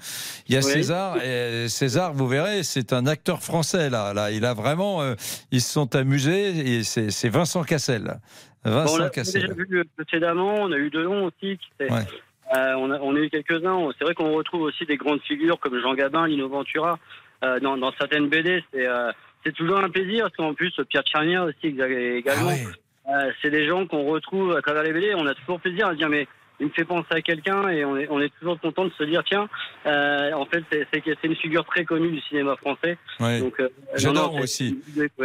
il y a Oui. César, et César vous verrez c'est un acteur français là, là il a vraiment, euh, ils se sont amusés et c'est c'est Vincent Cassel. Bon, on Vincent l'a Cassel. déjà vu précédemment, on a eu Delon aussi. qui fait- Ouais. Euh, on, a, on a eu quelques-uns. C'est vrai qu'on retrouve aussi des grandes figures comme Jean Gabin, Lino Ventura dans, dans certaines BD. C'est euh, c'est toujours un plaisir parce qu'en plus Pierre Tchernia aussi également. Euh, c'est des gens qu'on retrouve à travers les BD. On a toujours plaisir à se dire mais il me fait penser à quelqu'un et on est, on est toujours content de se dire tiens euh, en fait c'est une figure très connue du cinéma français. Ouais. Donc euh, J'adore aussi.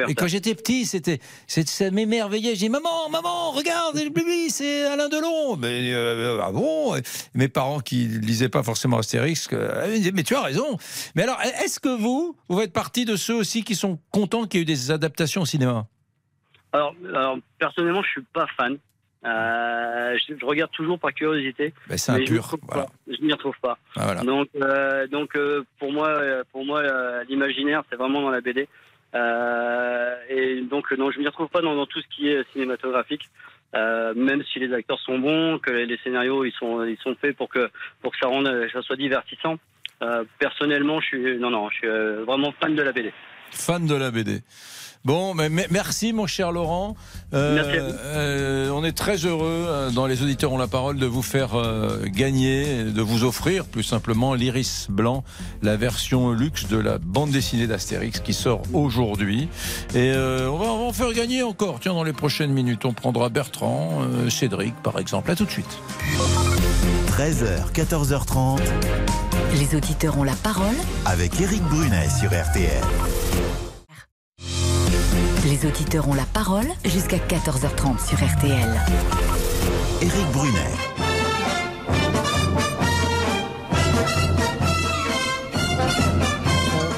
Et quand j'étais petit, c'était, ça m'émerveillait. J'ai maman, maman, regarde, lui, c'est Alain Delon. Mais euh, ah bon? Mes parents qui lisaient pas forcément Astérix, mais tu as raison. Mais alors, est-ce que vous, vous faites partie de ceux aussi qui sont contents qu'il y ait eu des adaptations au cinéma? Alors, alors, personnellement, je suis pas fan. Euh, je, je regarde toujours par curiosité. Ben, c'est un je pur, retrouve voilà. pas. Je m'y retrouve pas. Ah, voilà. Donc, euh, donc euh, pour moi, euh, pour moi, euh, l'imaginaire, c'est vraiment dans la BD. Euh, et donc, non, je m'y retrouve pas dans, dans tout ce qui est cinématographique. Euh, même si les acteurs sont bons, que les, les scénarios ils sont ils sont faits pour que pour que ça rende ça soit divertissant. Euh, personnellement, je suis non non, je suis vraiment fan de la BD. Fan de la BD. Bon, mais merci mon cher Laurent. Euh, Merci à vous. euh, on est très heureux euh, dans les auditeurs ont la parole de vous faire euh, gagner, de vous offrir plus simplement l'iris blanc, la version luxe de la bande dessinée d'Astérix qui sort aujourd'hui. Et euh, on, va, on va en faire gagner encore. Tiens, dans les prochaines minutes, on prendra Bertrand, euh, Cédric par exemple. À tout de suite. 13h, 14h30 Les auditeurs ont la parole. avec Eric Brunet sur RTL. Les auditeurs ont la parole jusqu'à 14h30 sur RTL. Eric Brunet.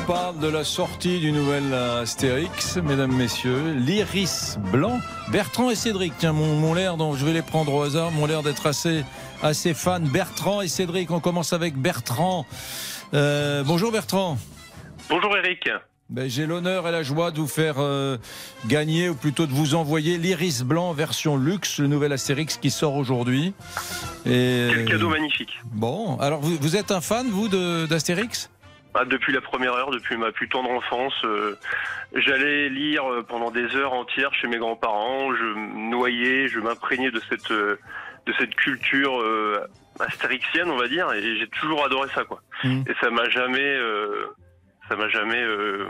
On parle de la sortie du nouvel Astérix, mesdames, messieurs. L'iris blanc. Bertrand et Cédric, tiens, mon, mon l'air, dont je vais les prendre au hasard, mon l'air d'être assez, assez fan. Bertrand et Cédric, on commence avec Bertrand. Euh, bonjour Bertrand. Bonjour Eric. Ben, J'ai l'honneur et la joie de vous faire euh, gagner, ou plutôt de vous envoyer l'Iris Blanc version luxe, le nouvel Astérix qui sort aujourd'hui. Et... Quel cadeau magnifique. Bon, alors vous, vous êtes un fan, vous, d'Astérix? Ah, depuis la première heure, depuis ma plus tendre enfance, euh, j'allais lire euh, pendant des heures entières chez mes grands-parents. Je me noyais, je m'imprégnais de cette euh, de cette culture euh, astéриxienne, on va dire, et j'ai toujours adoré ça, quoi. Mm. Et ça m'a jamais, euh, ça m'a jamais, euh,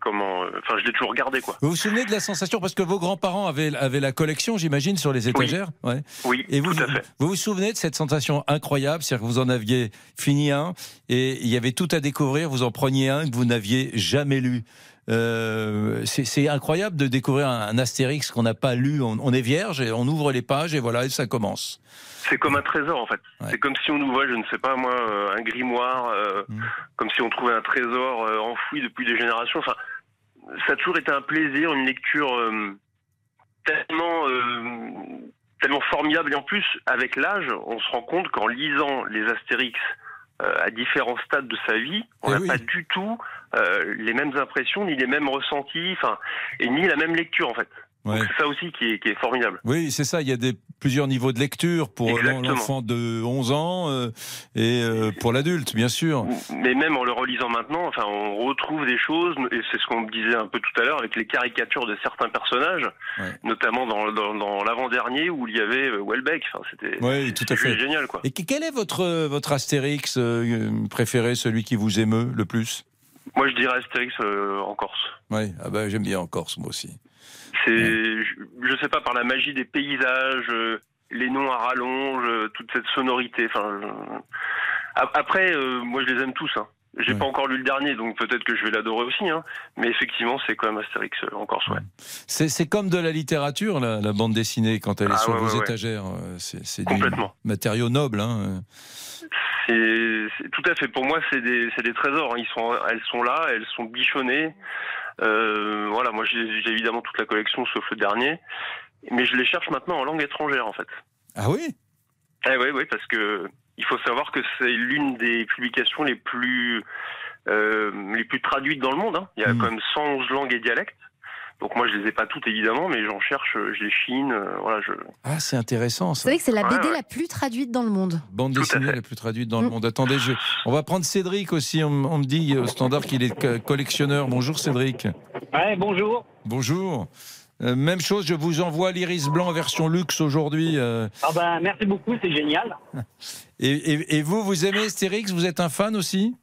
comment, enfin, je l'ai toujours gardé, quoi. Vous vous souvenez de la sensation Parce que vos grands-parents avaient, avaient la collection, j'imagine, sur les étagères. Ouais. Oui, et vous, tout à fait. Vous vous souvenez de cette sensation incroyable C'est-à-dire que vous en aviez fini un et il y avait tout à découvrir. Vous en preniez un que vous n'aviez jamais lu. Euh, c'est incroyable de découvrir un, un Astérix qu'on n'a pas lu. On, on est vierge et on ouvre les pages et voilà, et ça commence. C'est comme un trésor en fait. C'est comme si on ouvrait, je ne sais pas moi, euh, un grimoire, euh, comme si on trouvait un trésor euh, enfoui depuis des générations. Enfin, ça a toujours été un plaisir, une lecture tellement, tellement formidable. Et en plus, avec l'âge, on se rend compte qu'en lisant les Astérix à différents stades de sa vie, on n'a pas du tout euh, les mêmes impressions, ni les mêmes ressentis, enfin, et ni la même lecture en fait. Ouais. C'est ça aussi qui est, qui est formidable. Oui, c'est ça. Il y a des, plusieurs niveaux de lecture pour l'enfant de 11 ans euh, et euh, pour l'adulte, bien sûr. Mais même en le relisant maintenant, enfin, on retrouve des choses, et c'est ce qu'on disait un peu tout à l'heure avec les caricatures de certains personnages, notamment dans, dans, dans l'avant-dernier où il y avait euh, Welbeck. Enfin, c'était Oui, tout à fait. c'était génial, quoi. Et que- quel est votre, votre Astérix euh, préféré, celui qui vous émeut le plus? Moi, je dirais Astérix euh, en Corse. Oui, ah ben, j'aime bien en Corse, moi aussi. C'est, je, je sais pas, par la magie des paysages, euh, les noms à rallonge, euh, toute cette sonorité. Enfin, après, moi, je les aime tous. Hein. J'ai pas encore lu le dernier, donc peut-être que je vais l'adorer aussi. Hein. Mais effectivement, c'est quand même Astérix en Corse, ouais. C'est c'est comme de la littérature, la, la bande dessinée, quand elle est Ah, sur vos étagères. C'est du matériau noble. Hein. C'est tout à fait. Pour moi, c'est des, c'est des trésors. hein. Ils sont, elles sont là, elles sont bichonnées. Euh, voilà, moi, j'ai évidemment toute la collection sauf le dernier, mais je les cherche maintenant en langue étrangère, en fait. Ah oui? Eh oui, oui, parce que il faut savoir que c'est l'une des publications les plus euh, les plus traduites dans le monde. hein. Il y a quand même 111 langues et dialectes. Donc moi, je les ai pas toutes évidemment, mais j'en cherche, euh, je les chine. euh, voilà, je. Ah, c'est intéressant Vous ça. savez que c'est la BD ouais. la plus traduite dans le monde. Bande dessinée la plus traduite dans le monde. Attendez, je... on va prendre Cédric aussi. On, on me dit au standard qu'il est co- collectionneur. Bonjour Cédric. Ouais, bonjour. Bonjour. Euh, même chose, je vous envoie l'Iris Blanc version luxe aujourd'hui. euh. Ah ben, merci beaucoup, c'est génial. et, et- et vous, vous aimez Astérix Vous êtes un fan aussi?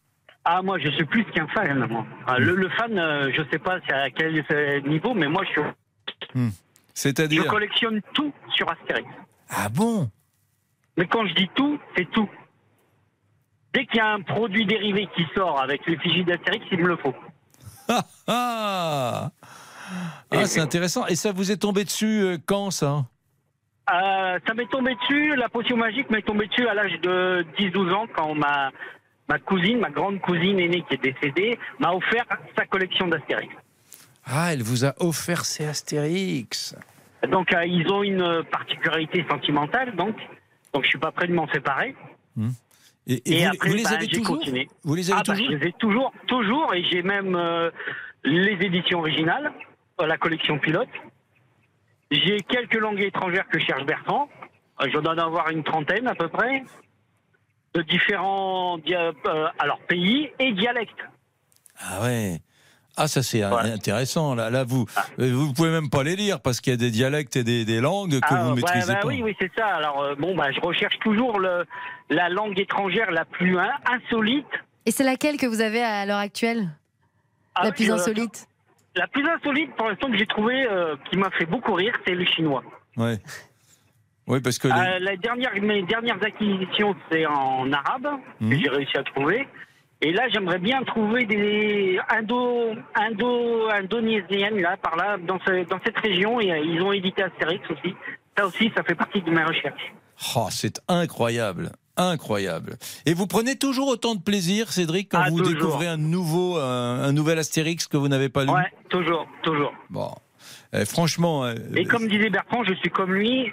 Ah, moi, je suis plus qu'un fan. Moi. Ah, le, le fan, euh, je sais pas à quel euh, niveau, mais moi, je, suis- je C'est-à-dire collectionne tout sur Astérix. Ah bon? Mais quand je dis tout, c'est tout. Dès qu'il y a un produit dérivé qui sort avec l'effigie d'Astérix, il me le faut. Ah, ah Ah, c'est intéressant. Et ça vous est tombé dessus euh, quand ça? Euh, ça m'est tombé dessus, la potion magique m'est tombée dessus à l'âge de 10-12 ans quand ma, ma cousine, ma grande cousine aînée qui est décédée, m'a offert sa collection d'Astérix. Ah, elle vous a offert ses Astérix. Donc euh, ils ont une particularité sentimentale, donc donc je suis pas prêt de m'en séparer. Et, et vous, après, vous les bah, avez toujours continué. Vous les avez ah, bah, toujours Je les ai toujours, toujours, et j'ai même euh, les éditions originales, euh, la collection pilote. J'ai quelques langues étrangères que cherche Bertrand. Je dois en avoir une trentaine à peu près, de différents dia- euh, alors pays et dialectes. Ah ouais. Ah ça c'est intéressant là. Là vous euh, vous pouvez même pas les lire parce qu'il y a des dialectes et des, des langues que Ah, vous ouais, maîtrisez bah pas. Oui, oui, c'est ça. Alors euh, bon, bah, je recherche toujours le, la langue étrangère la plus hein, insolite. Et c'est laquelle que vous avez à l'heure actuelle? Ah La plus euh, insolite? La plus insolite pour l'instant que j'ai trouvé, euh, qui m'a fait beaucoup rire, c'est le chinois. Ouais. Oui parce que les- Euh, la dernière, mes dernières acquisitions, c'est en arabe, Mhm. que j'ai réussi à trouver. Et là, j'aimerais bien trouver des indo, indo, indonésiennes, là, par là, dans, ce- dans cette région. Et euh, ils ont édité Astérix aussi. Ça aussi, ça fait partie de mes recherches. Oh, c'est incroyable. Incroyable. Et vous prenez toujours autant de plaisir, Cédric, quand Ah, vous toujours. découvrez un nouveau, un, un nouvel Astérix que vous n'avez pas lu? Ouais, toujours, toujours. Bon. Eh, franchement. euh, Et comme disait Bertrand, je suis comme lui.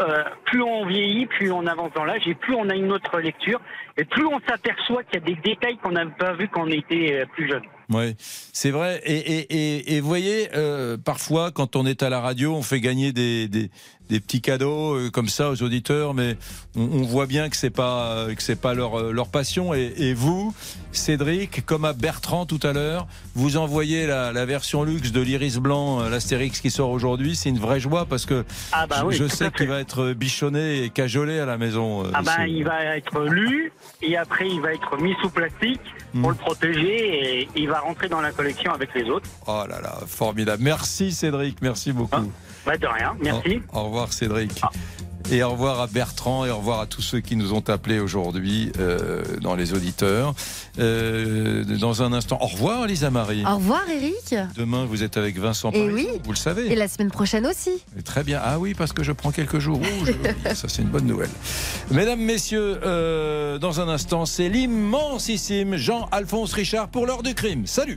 Euh, plus on vieillit, plus on avance dans l'âge, et plus on a une autre lecture, et plus on s'aperçoit qu'il y a des détails qu'on n'avait pas vus quand on était euh, plus jeune. Oui, c'est vrai. Et, et, et, et vous voyez, euh, parfois, quand on est à la radio, on fait gagner des, des, des petits cadeaux euh, comme ça aux auditeurs, mais on, on voit bien que c'est pas euh, que c'est pas leur euh, leur passion. Et, et vous, Cédric, comme à Bertrand tout à l'heure, vous envoyez la, la version luxe de l'Iris Blanc, l'Astérix qui sort aujourd'hui. C'est une vraie joie parce que Ah bah je, oui, je sais qu'il va être bichonné et cajolé à la maison. Ah bah, il va être lu, et après il va être mis sous plastique pour le protéger, et il va rentrer dans la collection avec les autres. Oh là là, formidable. Merci Cédric, merci beaucoup. Bah de rien, merci. Au, au revoir Cédric. Et au revoir à Bertrand et au revoir à tous ceux qui nous ont appelés aujourd'hui euh, dans les auditeurs. Euh, dans un instant, au revoir Lisa Marie. Au revoir Eric Demain, vous êtes avec Vincent Et oui. vous le savez. Et la semaine prochaine aussi. Très bien. Ah oui, parce que je prends quelques jours Ça, c'est une bonne nouvelle. Mesdames, Messieurs, euh, dans un instant, c'est l'immensissime Jean-Alphonse Richard pour l'heure du crime. Salut